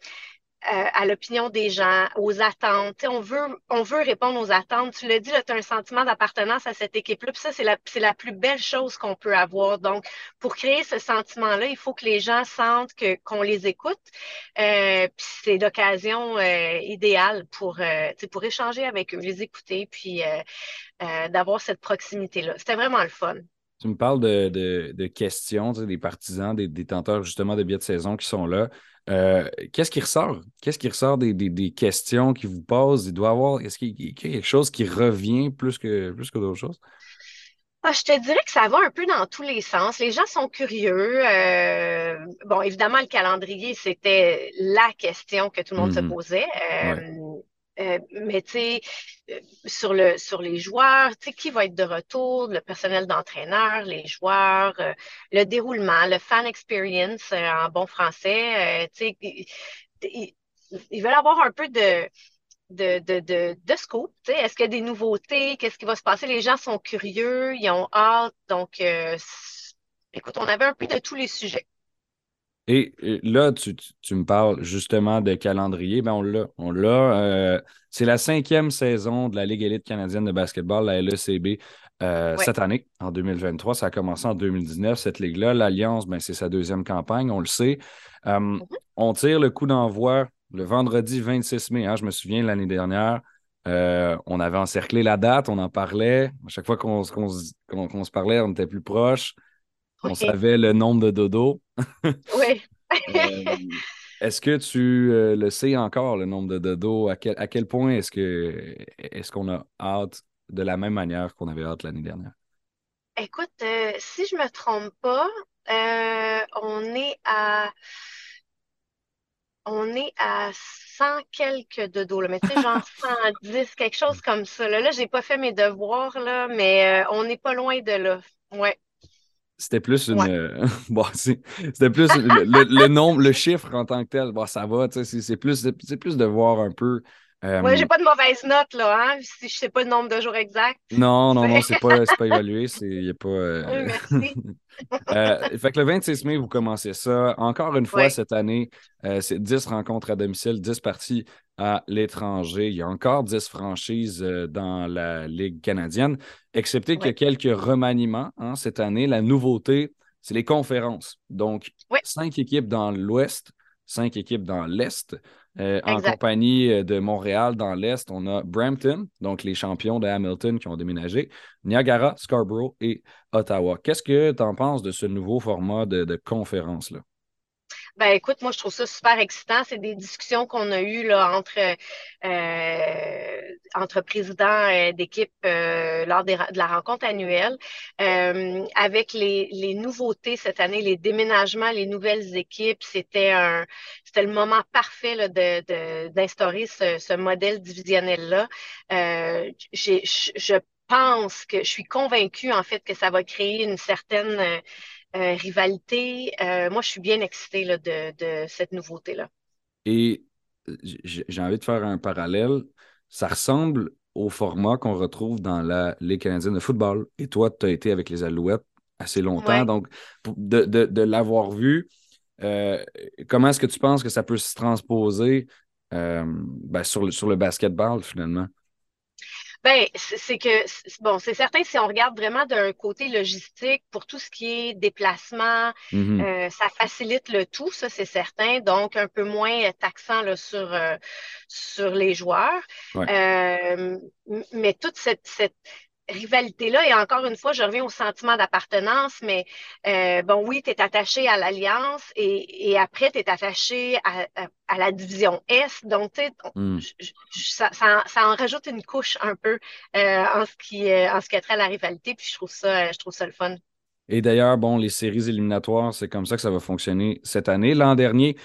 euh, à l'opinion des gens, aux attentes. on veut, on veut répondre aux attentes. Tu l'as dit, tu as un sentiment d'appartenance à cette équipe-là. Puis ça, c'est la, la, plus belle chose qu'on peut avoir. Donc, pour créer ce sentiment-là, il faut que les gens sentent qu'on les écoute. Euh, puis c'est l'occasion euh, idéale pour, pour échanger avec eux, les écouter, puis d'avoir cette proximité-là. C'était vraiment le fun. Tu me parles de, de, de questions, des partisans, des détenteurs justement de billets de saison qui sont là. Euh, qu'est-ce qui ressort? Qu'est-ce qui ressort des, questions qui vous posent? Il doit avoir, est-ce qu'il y a quelque chose qui revient plus que, plus que d'autres choses? Ah, je te dirais que ça va un peu dans tous les sens. Les gens sont curieux. Euh, bon, évidemment, le calendrier, c'était la question que tout le monde se mm-hmm. posait. Euh, mais tu sais, sur, le, sur les joueurs, tu sais, qui va être de retour, le personnel d'entraîneur, les joueurs, le déroulement, le fan experience en bon français, tu sais, ils veulent avoir un peu de, de, de, de, de scoop. Est-ce qu'il y a des nouveautés? Qu'est-ce qui va se passer? Les gens sont curieux, ils ont hâte. Donc, euh, écoute, on avait un peu de tous les sujets. Et là, tu, me parles justement de calendrier. Ben on l'a. On l'a. Euh, c'est la cinquième saison de la Ligue élite canadienne de basketball, la LECB, euh, cette année, en 2023. Ça a commencé en 2019, cette ligue-là. L'Alliance, ben, c'est sa deuxième campagne, on le sait. Mm-hmm. On tire le coup d'envoi le vendredi 26 mai. Hein, je me souviens l'année dernière, euh, on avait encerclé la date, on en parlait. À chaque fois qu'on se parlait, on était plus proche. On savait le nombre de dodo. oui. Euh, est-ce que tu euh, le sais encore, le nombre de dodo? À quel, à quel point est-ce que est-ce qu'on a hâte de la même manière qu'on avait hâte l'année dernière? Écoute, si je ne me trompe pas, on est à on est à 100 quelques de dos, là, mais tu sais, genre 110, quelque chose comme ça. Là, là j'ai pas fait mes devoirs, là, mais euh, on n'est pas loin de là. Ouais. C'était plus une. Euh, bon, c'était plus le, nombre, le chiffre en tant que tel. Bon, ça va, tu sais, c'est plus, plus de voir un peu. Euh... Oui, j'ai pas de mauvaise note, là, hein, si je sais pas le nombre de jours exact. Non, non, non, c'est pas, pas évalué. Il n'y a pas. Euh, oui, merci. Euh, fait que le 26 mai, vous commencez ça. Encore une fois, cette année, euh, c'est 10 rencontres à domicile, 10 parties à l'étranger. Il y a encore 10 franchises dans la Ligue canadienne, excepté qu'il y a quelques remaniements hein, cette année. La nouveauté, c'est les conférences. Donc, cinq équipes dans l'Ouest, cinq équipes dans l'Est. Euh, en compagnie euh, de Montréal dans l'Est, on a Brampton, donc les champions de Hamilton qui ont déménagé, Niagara, Scarborough et Ottawa. Qu'est-ce que tu en penses de ce nouveau format de, de conférence-là? Ben écoute, moi je trouve ça super excitant. C'est des discussions qu'on a eues là, entre, euh, entre présidents euh, d'équipe euh, lors de la rencontre annuelle. avec les, les, nouveautés cette année, les déménagements, les nouvelles équipes, c'était un c'était le moment parfait d'instaurer ce, ce, modèle divisionnel-là. je pense que je suis convaincue en fait que ça va créer une certaine euh, rivalité. Euh, moi, je suis bien excitée de, cette nouveauté-là. Et j'ai envie de faire un parallèle. Ça ressemble au format qu'on retrouve dans la Ligue canadienne de football. Et toi, tu as été avec les Alouettes assez longtemps. Donc, de, l'avoir vu, euh, comment est-ce que tu penses que ça peut se transposer ben, sur, le, sur le basketball finalement? Ben, c'est que, bon, c'est certain, si on regarde vraiment d'un côté logistique, pour tout ce qui est déplacement, mm-hmm. euh, ça facilite le tout, ça, c'est certain. Donc, un peu moins taxant là, sur, euh, sur les joueurs. Euh, mais toute cette, cette rivalité-là, et encore une fois, je reviens au sentiment d'appartenance, mais euh, bon, oui, tu es attaché à l'Alliance et, après, tu es attaché à, la division S. Donc, tu sais, hmm. ça, en rajoute une couche un peu euh, en, ce qui, euh, en ce qui a trait à la rivalité, puis je trouve ça, je trouve ça le fun. Et d'ailleurs, bon, les séries éliminatoires, c'est comme ça que ça va fonctionner cette année. L'an dernier,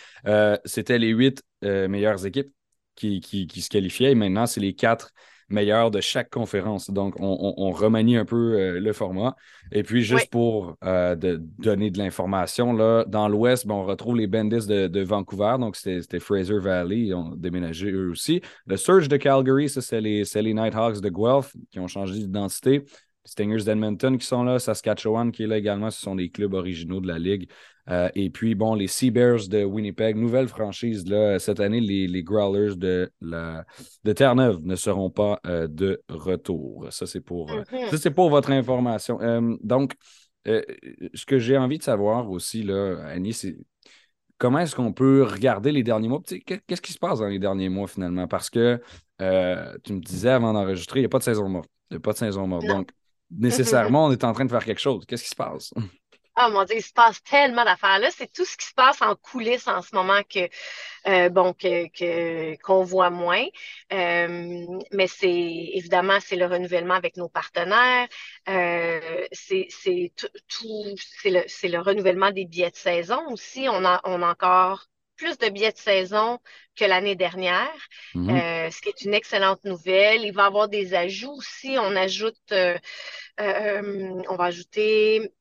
c'était les huit meilleures équipes qui, qui, qui, se qualifiaient et maintenant, c'est les quatre meilleur de chaque conférence. Donc, on, remanie un peu euh, le format. Et puis, juste pour euh, de donner de l'information, là, dans l'Ouest, ben, on retrouve les Bandits de, Vancouver. Donc, c'était Fraser Valley. Ils ont déménagé eux aussi. Le Surge de Calgary, ça, c'est les, les Nighthawks de Guelph qui ont changé d'identité. Les Stingers d'Edmonton qui sont là, Saskatchewan qui est là également, ce sont des clubs originaux de la Ligue. Euh, et puis, bon, les Sea Bears de Winnipeg, nouvelle franchise. Là, cette année, les, Growlers de, la, de Terre-Neuve ne seront pas euh, de retour. Ça, c'est pour, euh, mm-hmm. pour votre information. donc, ce que j'ai envie de savoir aussi, là, Annie, c'est comment est-ce qu'on peut regarder les derniers mois? Qu'est-ce qui se passe dans les derniers mois finalement? Parce que tu me disais avant d'enregistrer, il n'y a pas de saison morte. Il n'y a pas de saison morte. Donc, nécessairement, on est en train de faire quelque chose. Qu'est-ce qui se passe? Oh mon Dieu, il se passe tellement d'affaires là. C'est tout ce qui se passe en coulisses en ce moment que euh, bon que, qu'on voit moins. Euh, mais c'est évidemment c'est le renouvellement avec nos partenaires. Euh, c'est, tout, c'est le, c'est le renouvellement des billets de saison aussi. On a on a encore plus de billets de saison que l'année dernière, mm-hmm. ce qui est une excellente nouvelle. Il va y avoir des ajouts aussi. On ajoute, on va ajouter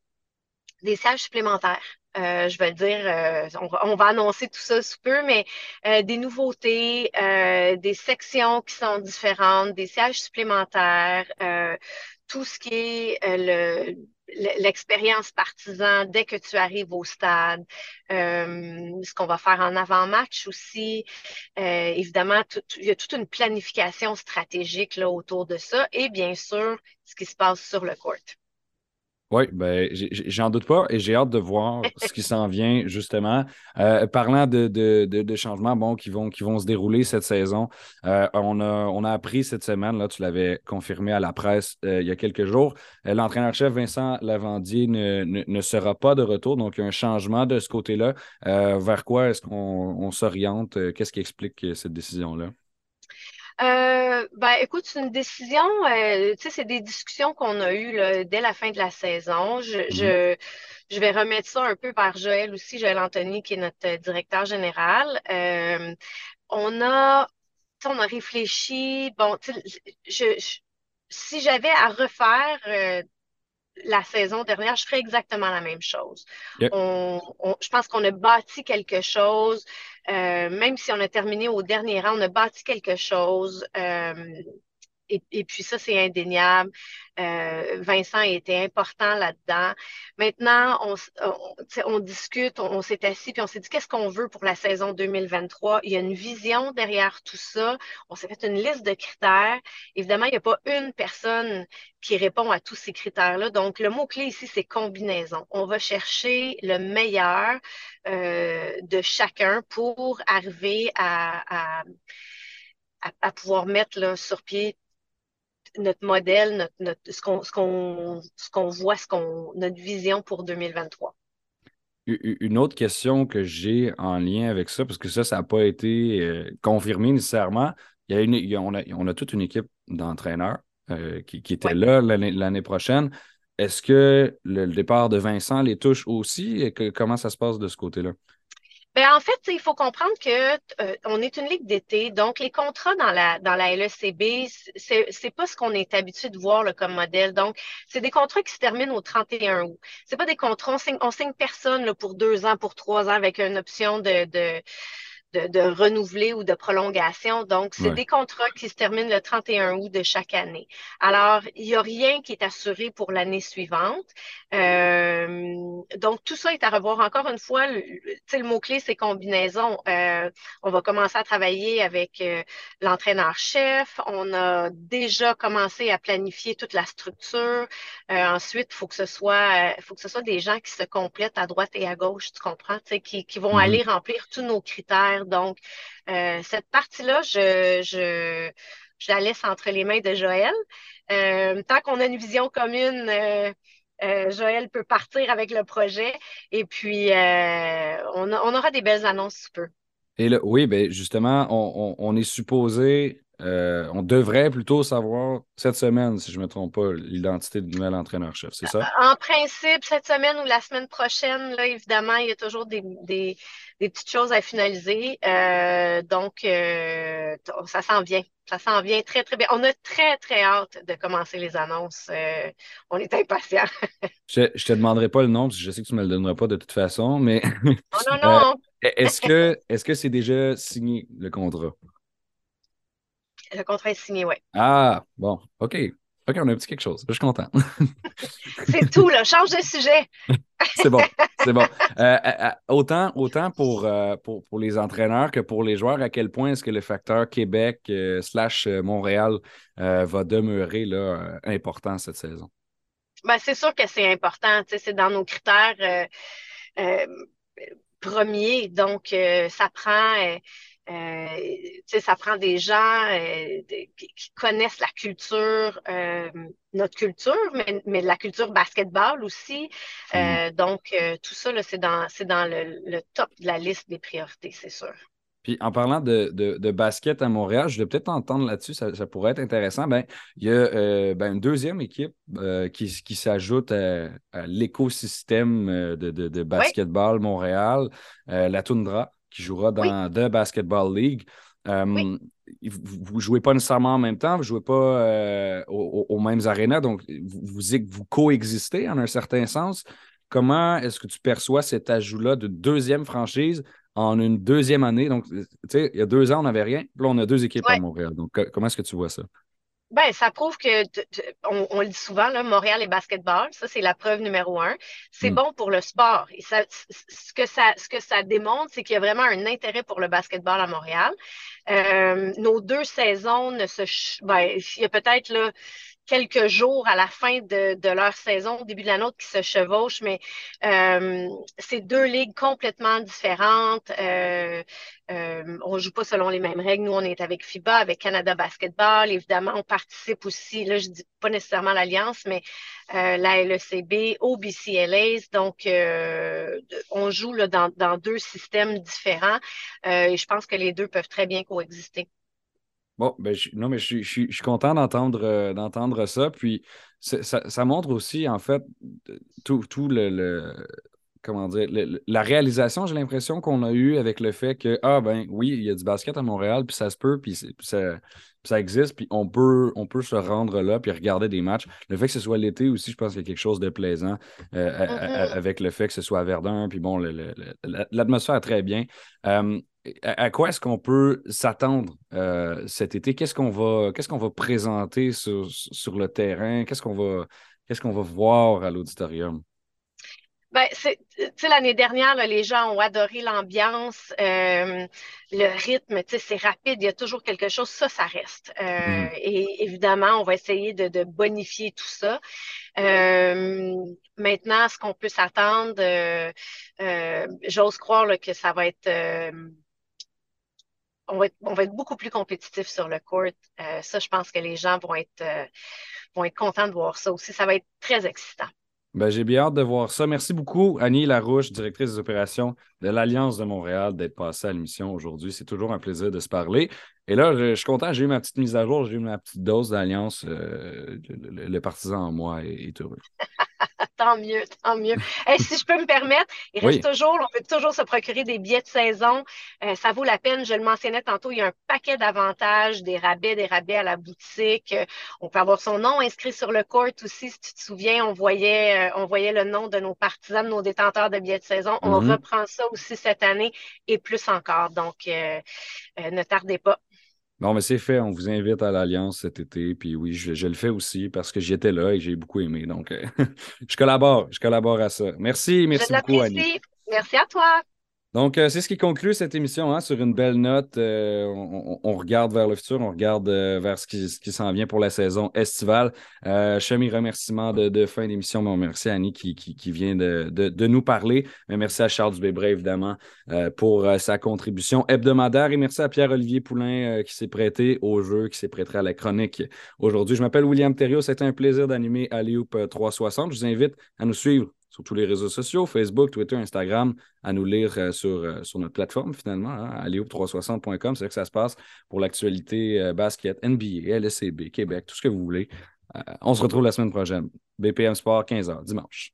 des sièges supplémentaires. Euh, je vais le dire, euh, on, va, annoncer tout ça sous peu, mais euh, des nouveautés, des sections qui sont différentes, des sièges supplémentaires, tout ce qui est le, l'expérience partisan dès que tu arrives au stade, ce qu'on va faire en avant-match aussi. évidemment, il y a toute une planification stratégique là, autour de ça et bien sûr, ce qui se passe sur le court. Oui, ben, j'en doute pas et j'ai hâte de voir ce qui s'en vient, justement. Euh, parlant de, de, changements qui, vont, se dérouler cette saison, euh, on, a, appris cette semaine, là, tu l'avais confirmé à la presse euh, il y a quelques jours, l'entraîneur-chef Vincent Lavandier ne, ne, sera pas de retour, donc un changement de ce côté-là. vers quoi est-ce qu'on s'oriente? Qu'est-ce qui explique cette décision-là? Euh, ben, écoute, c'est une décision, euh, tu sais, c'est des discussions qu'on a eues dès la fin de la saison. Je, mm-hmm. je, je, vais remettre ça un peu par Joël aussi, Joël Anthony, qui est notre directeur général. Euh, on a, on a réfléchi, bon, je, je, si j'avais à refaire euh, la saison dernière, je ferais exactement la même chose. On, on, je pense qu'on a bâti quelque chose. Euh, même si on a terminé au dernier rang, on a bâti quelque chose. Euh, et, puis ça, c'est indéniable. Euh, Vincent a été important là-dedans. Maintenant, on, discute, on, s'est assis, puis on s'est dit qu'est-ce qu'on veut pour la saison 2023. Il y a une vision derrière tout ça. On s'est fait une liste de critères. Évidemment, il n'y a pas une personne qui répond à tous ces critères-là. Donc, le mot-clé ici, c'est combinaison. On va chercher le meilleur euh, de chacun pour arriver à, à pouvoir mettre sur pied notre modèle, notre, ce qu'on ce voit, ce qu'on, notre vision pour 2023. Une autre question que j'ai en lien avec ça, parce que ça, ça n'a pas été euh, confirmé nécessairement. Il y a une, on, a, on, a, toute une équipe d'entraîneurs euh, qui, qui était là l'année prochaine. Est-ce que le, départ de Vincent les touche aussi? Et que, comment ça se passe de ce côté-là? Ben, en fait, il faut comprendre que euh, on est une ligue d'été, donc les contrats dans la dans la LECB, c'est c'est pas ce qu'on est habitué de voir comme modèle. Donc, c'est des contrats qui se terminent au 31 août. C'est pas des contrats, on signe, on signe personne là, pour deux ans, pour trois ans avec une option de, de de, renouveler ou de prolongation. Donc, c'est des contrats qui se terminent le 31 août de chaque année. Alors, il n'y a rien qui est assuré pour l'année suivante. Euh, donc, tout ça est à revoir. Encore une fois, le, le mot-clé, c'est combinaison. Euh, on va commencer à travailler avec euh, l'entraîneur-chef. On a déjà commencé à planifier toute la structure. ensuite, il faut que ce soit faut que ce soit des gens qui se complètent à droite et à gauche, tu comprends, qui, qui vont mm-hmm. aller remplir tous nos critères donc, euh, cette partie-là, je, la laisse entre les mains de Joël. Euh, tant qu'on a une vision commune, euh, Joël peut partir avec le projet et puis on, aura des belles annonces sous peu. Et oui, ben justement, on, est supposé euh, on devrait plutôt savoir cette semaine, si je ne me trompe pas, l'identité du nouvel entraîneur-chef, c'est ça? En principe, cette semaine ou la semaine prochaine, là, évidemment, il y a toujours des, petites choses à finaliser. Euh, donc, euh, ça s'en vient. Ça s'en vient très, très bien. On a très, très hâte de commencer les annonces. on est impatients. je ne te demanderai pas le nom, parce que je sais que tu ne me le donneras pas de toute façon, mais. non, non, non. est-ce que est-ce que c'est déjà signé le contrat? Le contrat est signé, oui. Ah, bon, OK. OK, on a un petit quelque chose. Je suis content. c'est tout, là. Change de sujet. c'est bon, c'est bon. Euh, euh, euh, autant autant pour, pour, pour, les entraîneurs que pour les joueurs, à quel point est-ce que le facteur Québec slash Montréal va demeurer là, important cette saison? Ben, c'est sûr que c'est important. C'est dans nos critères premiers. Donc, ça prend euh, ça prend des gens euh, qui, connaissent la culture, euh, notre culture, mais, mais, la culture basketball aussi. Mm. donc, tout ça, c'est dans, dans le, top de la liste des priorités, c'est sûr. Puis en parlant de, de, basket à Montréal, je vais peut-être entendre là-dessus, ça, pourrait être intéressant. Ben, il y a ben, une deuxième équipe qui, qui s'ajoute à, l'écosystème de, de, basketball Montréal, la Toundra qui jouera dans The Basketball League. Vous ne jouez pas nécessairement en même temps, vous ne jouez pas aux, mêmes arénas, donc vous, vous, vous coexistez en un certain sens. Comment est-ce que tu perçois cet ajout-là de deuxième franchise en une deuxième année? Donc, tu sais, il y a deux ans, on n'avait rien. Là, on a deux équipes à Montréal. Donc, comment est-ce que tu vois ça? Ben, ça prouve que, on, le dit souvent, là, Montréal et basketball, ça, c'est la preuve numéro un. C'est hmm. bon pour le sport. Et ça, ce, que ça, ce que ça démontre, c'est qu'il y a vraiment un intérêt pour le basketball à Montréal. Euh, nos deux saisons ne se. Ben, il y a peut-être là quelques jours à la fin de, leur saison, au début de la nôtre, qui se chevauchent, mais euh, c'est deux ligues complètement différentes. Euh, euh, on ne joue pas selon les mêmes règles. Nous, on est avec FIBA, avec Canada Basketball. Évidemment, on participe aussi, là, je dis pas nécessairement l'Alliance, mais la LECB, au BCLAs. Donc, on joue là, dans, dans, deux systèmes différents et je pense que les deux peuvent très bien coexister. Bon, ben, non, mais je, suis content d'entendre euh, d'entendre ça. Puis ça, montre aussi, en fait, tout, le, comment dire, la réalisation, j'ai l'impression qu'on a eu avec le fait que, ah ben oui, il y a du basket à Montréal, puis ça se peut, puis, ça, ça, existe, puis on peut, on peut se rendre là, puis regarder des matchs. Le fait que ce soit l'été aussi, je pense qu'il y a quelque chose de plaisant euh, mm-hmm. avec le fait que ce soit à Verdun, puis bon, l'atmosphère est très bien. Euh, à quoi est-ce qu'on peut s'attendre euh, cet été? Qu'est-ce qu'on va, qu'est-ce qu'on va présenter sur, sur le terrain? Qu'est-ce qu'on va, qu'est-ce qu'on va voir à l'auditorium? Ben, l'année dernière, les gens ont adoré l'ambiance, euh, le rythme, c'est rapide, il y a toujours quelque chose, ça, ça reste. Euh, mm. Et évidemment, on va essayer de, bonifier tout ça. maintenant, ce qu'on peut s'attendre, j'ose croire que ça va être on va, être, beaucoup plus compétitif sur le court. Euh, ça, je pense que les gens vont être, euh, vont être contents de voir ça aussi. Ça va être très excitant. Ben, j'ai bien hâte de voir ça. Merci beaucoup, Annie Larouche, directrice des opérations de l'Alliance de Montréal, d'être passée à l'émission aujourd'hui. C'est toujours un plaisir de se parler. Et là, je, suis content, j'ai eu ma petite mise à jour, j'ai eu ma petite dose d'Alliance. Euh, le, partisan en moi est heureux. tant mieux, tant mieux. Si je peux me permettre, il reste toujours, on peut toujours se procurer des billets de saison. Euh, ça vaut la peine. Je le mentionnais tantôt, il y a un paquet d'avantages, des rabais, des rabais à la boutique. on peut avoir son nom inscrit sur le court aussi. Si tu te souviens, on voyait, euh, on voyait le nom de nos partisans, de nos détenteurs de billets de saison. On mm-hmm. reprend ça aussi cette année et plus encore. Donc, euh, ne tardez pas. Bon, mais c'est fait. On vous invite à l'Alliance cet été. Puis oui, je, le fais aussi parce que j'étais là et j'ai beaucoup aimé. Donc, euh, je collabore. Je collabore à ça. Merci. Merci beaucoup, Annie. Merci à toi. Donc, euh, c'est ce qui conclut cette émission hein, sur une belle note. Euh, on, regarde vers le futur, on regarde euh, vers ce qui, s'en vient pour la saison estivale. mes remerciements de, fin d'émission. merci à Annie qui, vient de, de, nous parler. Mais merci à Charles Dubébré, évidemment, pour sa contribution hebdomadaire. Et merci à Pierre-Olivier Poulain qui s'est prêté au jeu, qui s'est prêté à la chronique aujourd'hui. Je m'appelle William Thériault. C'était un plaisir d'animer Alioop 360. Je vous invite à nous suivre sur tous les réseaux sociaux, Facebook, Twitter, Instagram, à nous lire euh, sur, euh, sur notre plateforme finalement, hein, à 360com C'est là que ça se passe pour l'actualité euh, basket, NBA, LSCB, Québec, tout ce que vous voulez. on se retrouve la semaine prochaine. BPM Sport, 15h, dimanche.